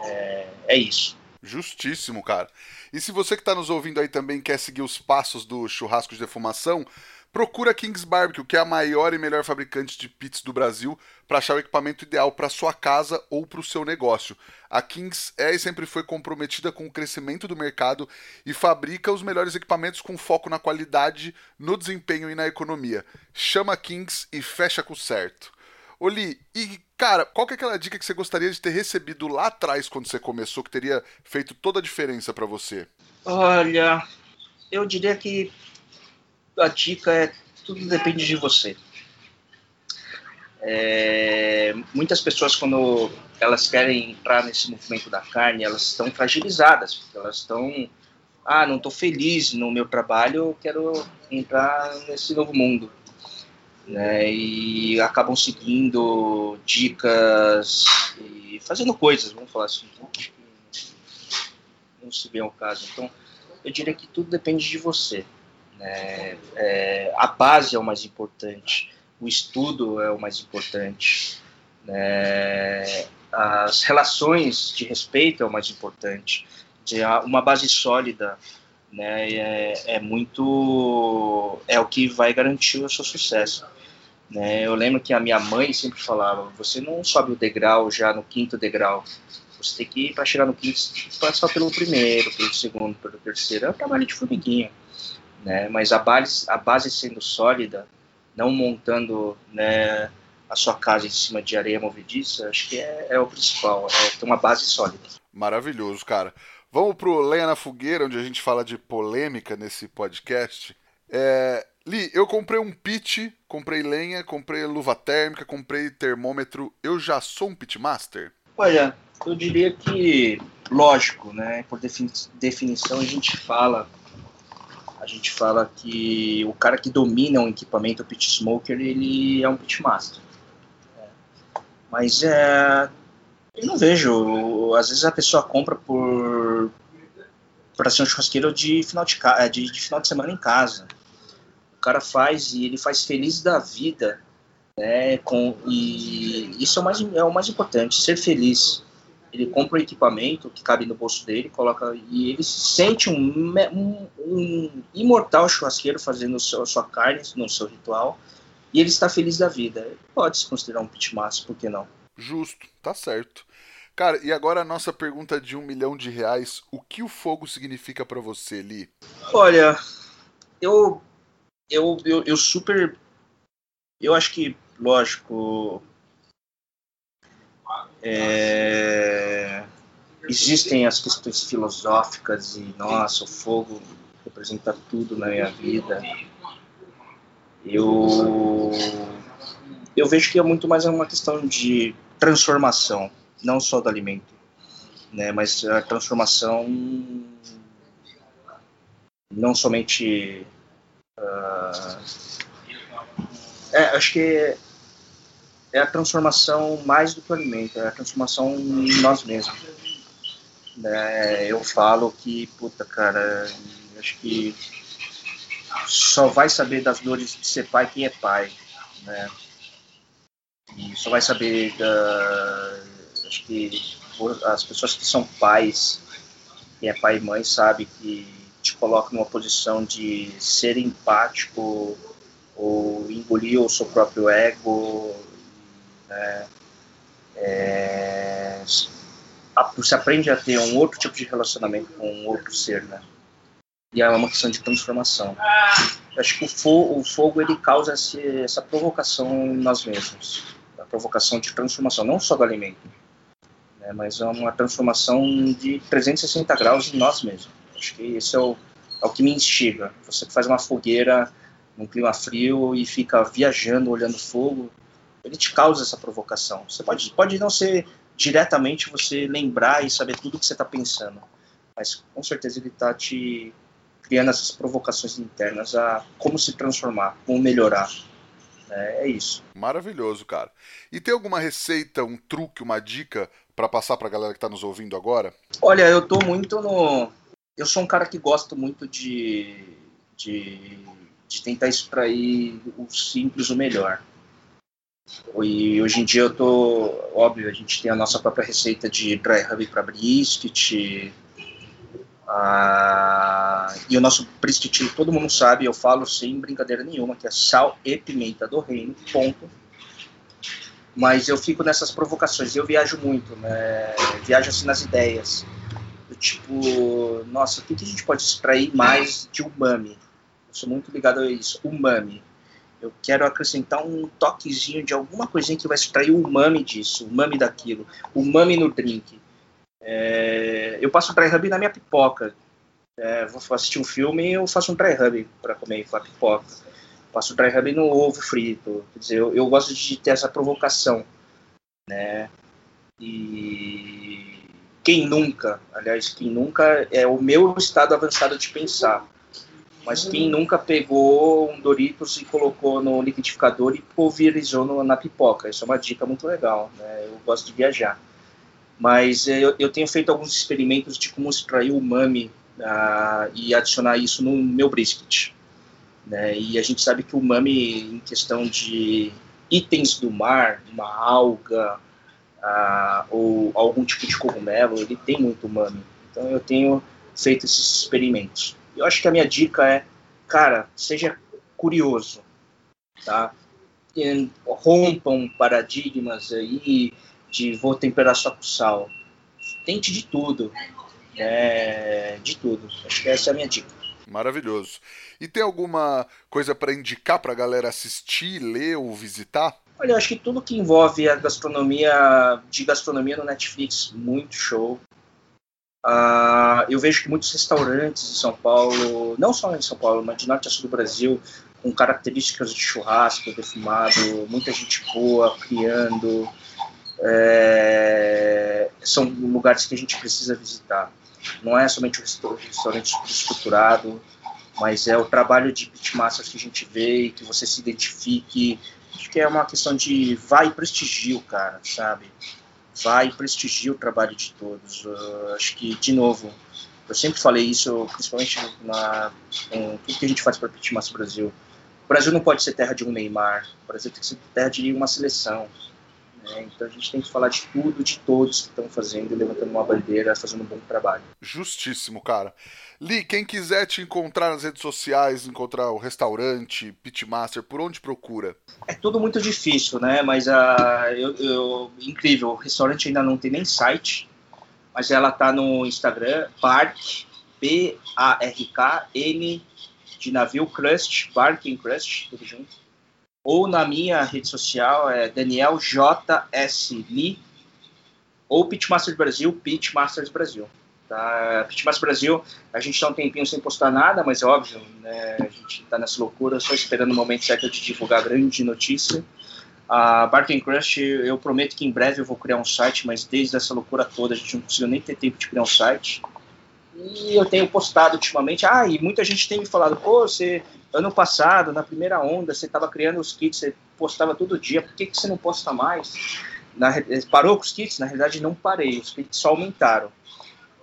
é, é isso. Justíssimo, cara. E se você que está nos ouvindo aí também quer seguir os passos do churrasco de defumação, procura Kings Barbecue, que é a maior e melhor fabricante de pits do Brasil, para achar o equipamento ideal para sua casa ou para o seu negócio. A Kings é e sempre foi comprometida com o crescimento do mercado e fabrica os melhores equipamentos com foco na qualidade, no desempenho e na economia. Chama a Kings e fecha com o certo. Oli, e cara, qual que é aquela dica que você gostaria de ter recebido lá atrás quando você começou que teria feito toda a diferença para você? Olha, eu diria que a dica é tudo depende de você. É, muitas pessoas quando elas querem entrar nesse movimento da carne, elas estão fragilizadas, elas estão, ah, não estou feliz no meu trabalho, eu quero entrar nesse novo mundo, né? E acabam seguindo dicas e fazendo coisas, vamos falar assim, então, não se vê o caso. Então, eu diria que tudo depende de você. Né? É, a base é o mais importante, o estudo é o mais importante, né? as relações de respeito é o mais importante, de uma base sólida né? é, é muito é o que vai garantir o seu sucesso. Né? Eu lembro que a minha mãe sempre falava: você não sobe o degrau já no quinto degrau. Você tem que ir para chegar no quinto, passar pelo primeiro, pelo segundo, pelo terceiro. É um trabalho de formiguinha né? Mas a base, a base sendo sólida, não montando, né, a sua casa em cima de areia movediça, acho que é, é o principal, é ter uma base sólida. Maravilhoso, cara. Vamos pro Lenha na Fogueira, onde a gente fala de polêmica nesse podcast. É, Li, eu comprei um pit, comprei lenha, comprei luva térmica, comprei termômetro. Eu já sou um pitmaster? Olha, eu diria que, lógico, né? Por definição a gente fala gente fala que o cara que domina um equipamento, o pit smoker, ele é um pitmaster. Mas é, eu não vejo. Às vezes a pessoa compra por para ser um churrasqueiro de final de, de, de, final de semana em casa. O cara faz e ele faz feliz da vida, né? Com, e isso é o mais, é o mais importante, ser feliz. Ele compra um equipamento que cabe no bolso dele, coloca e ele se sente um, um, um imortal churrasqueiro fazendo sua, sua carne no seu ritual e ele está feliz da vida. Ele pode se considerar um pitmaster, por que não? Justo, tá certo. Cara, e agora a nossa pergunta de um milhão de reais. O que o fogo significa para você, Li? Olha, eu, eu, eu, eu super. Eu acho que, lógico. É, existem as questões filosóficas e, nossa, o fogo representa tudo na minha vida. Eu, eu vejo que é muito mais uma questão de transformação não só do alimento, né, mas a transformação não somente uh, é, acho que é a transformação mais do que o alimento, é a transformação em nós mesmos. Né? Eu falo que, puta, cara, acho que só vai saber das dores de ser pai quem é pai, né? E só vai saber da, Acho que as pessoas que são pais, quem é pai e mãe, sabe que te coloca numa posição de ser empático ou engolir o seu próprio ego. Né? É, você aprende a ter um outro tipo de relacionamento com um outro ser, né? E é uma questão de transformação. Eu acho que o fogo, o fogo ele causa esse, essa provocação em nós mesmos, a provocação de transformação, não só do alimento, né, mas é uma transformação de 360 graus em nós mesmos. Acho que isso é o, é o que me instiga. Você faz uma fogueira num clima frio e fica viajando, olhando fogo, ele te causa essa provocação. Você pode, pode não ser diretamente você lembrar e saber tudo o que você está pensando, mas com certeza ele está te criando essas provocações internas a como se transformar, como melhorar. É, é isso. Maravilhoso, cara. E tem alguma receita, um truque, uma dica para passar para a galera que está nos ouvindo agora? Olha, eu tô muito no. Eu sou um cara que gosto muito de, de, de tentar extrair o simples o melhor. E hoje em dia eu tô, óbvio, a gente tem a nossa própria receita de dry rub para brisket. E o nosso brisket, todo mundo sabe, eu falo sem brincadeira nenhuma, que é sal e pimenta do reino, ponto mas eu fico nessas provocações. Eu viajo muito, né? Viajo assim nas ideias. Do tipo, nossa, o que a gente pode extrair mais de umami? Eu sou muito ligado a isso, umami. Eu quero acrescentar um toquezinho de alguma coisinha que vai extrair o umami disso, o umami daquilo, o umami no drink. É, eu passo dry rub na minha pipoca. É, vou assistir um filme eu faço um dry rub para comer com a pipoca passo dry rub no ovo frito. Quer dizer, eu, eu gosto de ter essa provocação, né? E quem nunca, aliás, quem nunca é o meu estado avançado de pensar. Mas quem nunca pegou um Doritos e colocou no liquidificador e pulverizou no, na pipoca? Isso é uma dica muito legal, né? Eu gosto de viajar. Mas eu, eu tenho feito alguns experimentos de como extrair o umami uh, e adicionar isso no meu brisket. Né? E a gente sabe que o umami, em questão de itens do mar, uma alga ah, ou algum tipo de cogumelo, ele tem muito umami. Então eu tenho feito esses experimentos. Eu acho que a minha dica é, cara, seja curioso, tá? E rompam paradigmas aí de vou temperar só com sal. Tente de tudo, é, de tudo. Acho que essa é a minha dica. Maravilhoso. E tem alguma coisa para indicar para a galera assistir, ler ou visitar? Olha, eu acho que tudo que envolve a gastronomia, de gastronomia no Netflix, muito show. Uh, eu vejo que muitos restaurantes em São Paulo, não só em São Paulo, mas de norte a sul do Brasil, com características de churrasco defumado, muita gente boa criando. É, são lugares que a gente precisa visitar. Não é somente o restaurante estruturado, mas é o trabalho de pitmasters que a gente vê e que você se identifique Acho que é uma questão de vai e prestigia o cara, sabe? Vai e prestigia o trabalho de todos. Uh, acho que, de novo, eu sempre falei isso, principalmente na, em tudo que a gente faz para Pitmaster Brasil. O Brasil não pode ser terra de um Neymar, o Brasil tem que ser terra de uma seleção. Né? Então a gente tem que falar de tudo, de todos que estão fazendo, levantando uma bandeira, fazendo um bom trabalho. Justíssimo, cara. Li, quem quiser te encontrar nas redes sociais, encontrar o restaurante, Pitmaster, por onde procura? É tudo muito difícil, né? Mas uh, eu, eu, incrível, o restaurante ainda não tem nem site, mas ela tá no Instagram, Park, B-A-R-K, N de navio Crust, Barking Crust, tudo junto. Ou na minha rede social é Daniel JS ou Pitmasters Brasil, Pitmasters Brasil. Tá? Pitmasters Brasil, a gente está um tempinho sem postar nada, mas é óbvio, né? a gente está nessa loucura, só esperando o momento certo de divulgar grande notícia. A Barking Crush, eu prometo que em breve eu vou criar um site, mas desde essa loucura toda a gente não conseguiu nem ter tempo de criar um site. E eu tenho postado ultimamente, ah, e muita gente tem me falado, pô, você, ano passado, na primeira onda, você estava criando os kits, você postava todo dia, por que, que você não posta mais? Na, parou com os kits? Na realidade, não parei, os kits só aumentaram.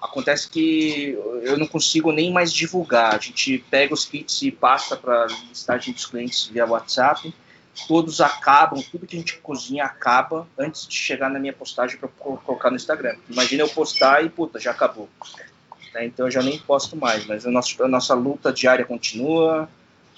Acontece que eu não consigo nem mais divulgar. A gente pega os kits e passa para listagem dos clientes via WhatsApp. Todos acabam, tudo que a gente cozinha acaba antes de chegar na minha postagem para colocar no Instagram. Imagina eu postar e puta, já acabou né? então eu já nem posto mais, mas a nossa, a nossa luta diária continua,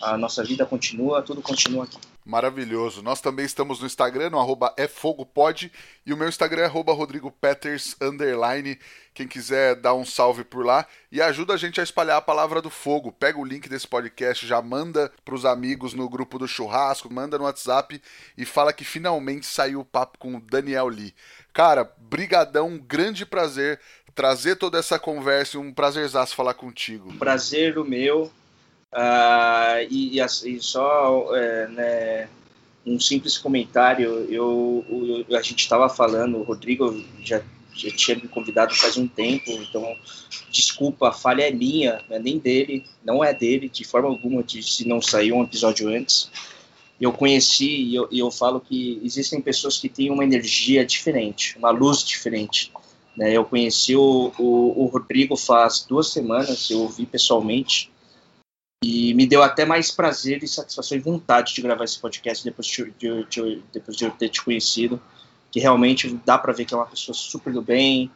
a nossa vida continua, tudo continua aqui. Maravilhoso. Nós também estamos no Instagram, no arroba efogopod, e o meu Instagram é arroba rodrigopeters, underline. Quem quiser dar um salve por lá e ajuda a gente a espalhar a palavra do fogo. Pega o link desse podcast, já manda para os amigos no grupo do churrasco, manda no WhatsApp e fala que finalmente saiu o papo com o Daniel Lee. Cara, brigadão, um grande prazer trazer toda essa conversa, um prazerzaço falar contigo. Prazer o meu. Uh, e, e, só é, né, um simples comentário, eu, eu a gente estava falando, o Rodrigo já, já tinha me convidado faz um tempo, então desculpa, a falha é minha, não é nem dele, não é dele, de forma alguma, de, se não saiu um episódio antes. Eu conheci e eu, eu falo que existem pessoas que têm uma energia diferente, uma luz diferente. Né? Eu conheci o, o, o, Rodrigo faz duas semanas, eu o vi pessoalmente, e me deu até mais prazer e satisfação e vontade de gravar esse podcast depois de, de, de depois de eu ter te conhecido, que realmente dá para ver que é uma pessoa super do bem,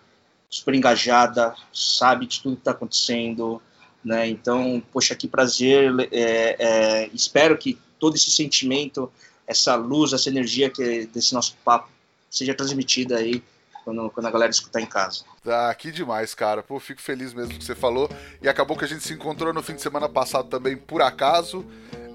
super engajada, sabe de tudo que está acontecendo, né? Então, poxa, que prazer, é, é, espero que todo esse sentimento, essa luz, essa energia que desse nosso papo seja transmitida aí quando, quando a galera escutar em casa. Ah, que demais, cara. Pô, fico feliz mesmo que você falou. E acabou que a gente se encontrou no fim de semana passado também, por acaso.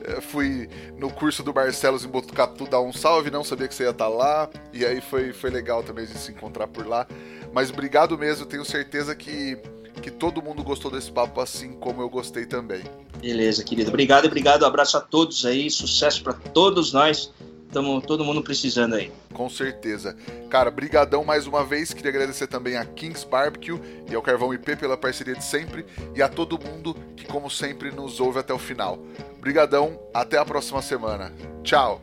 É, fui no curso do Barcelos em Botucatu dar um salve, não sabia que você ia estar lá. E aí foi, foi legal também a gente se encontrar por lá. Mas obrigado mesmo, tenho certeza que, que todo mundo gostou desse papo assim como eu gostei também. Beleza, querido. Obrigado, obrigado. Abraço a todos aí, sucesso para todos nós estamos todo mundo precisando aí. Com certeza. Cara, brigadão mais uma vez. Queria agradecer também a Kings Barbecue e ao Carvão IP pela parceria de sempre e a todo mundo que, como sempre, nos ouve até o final. Brigadão, até a próxima semana. Tchau!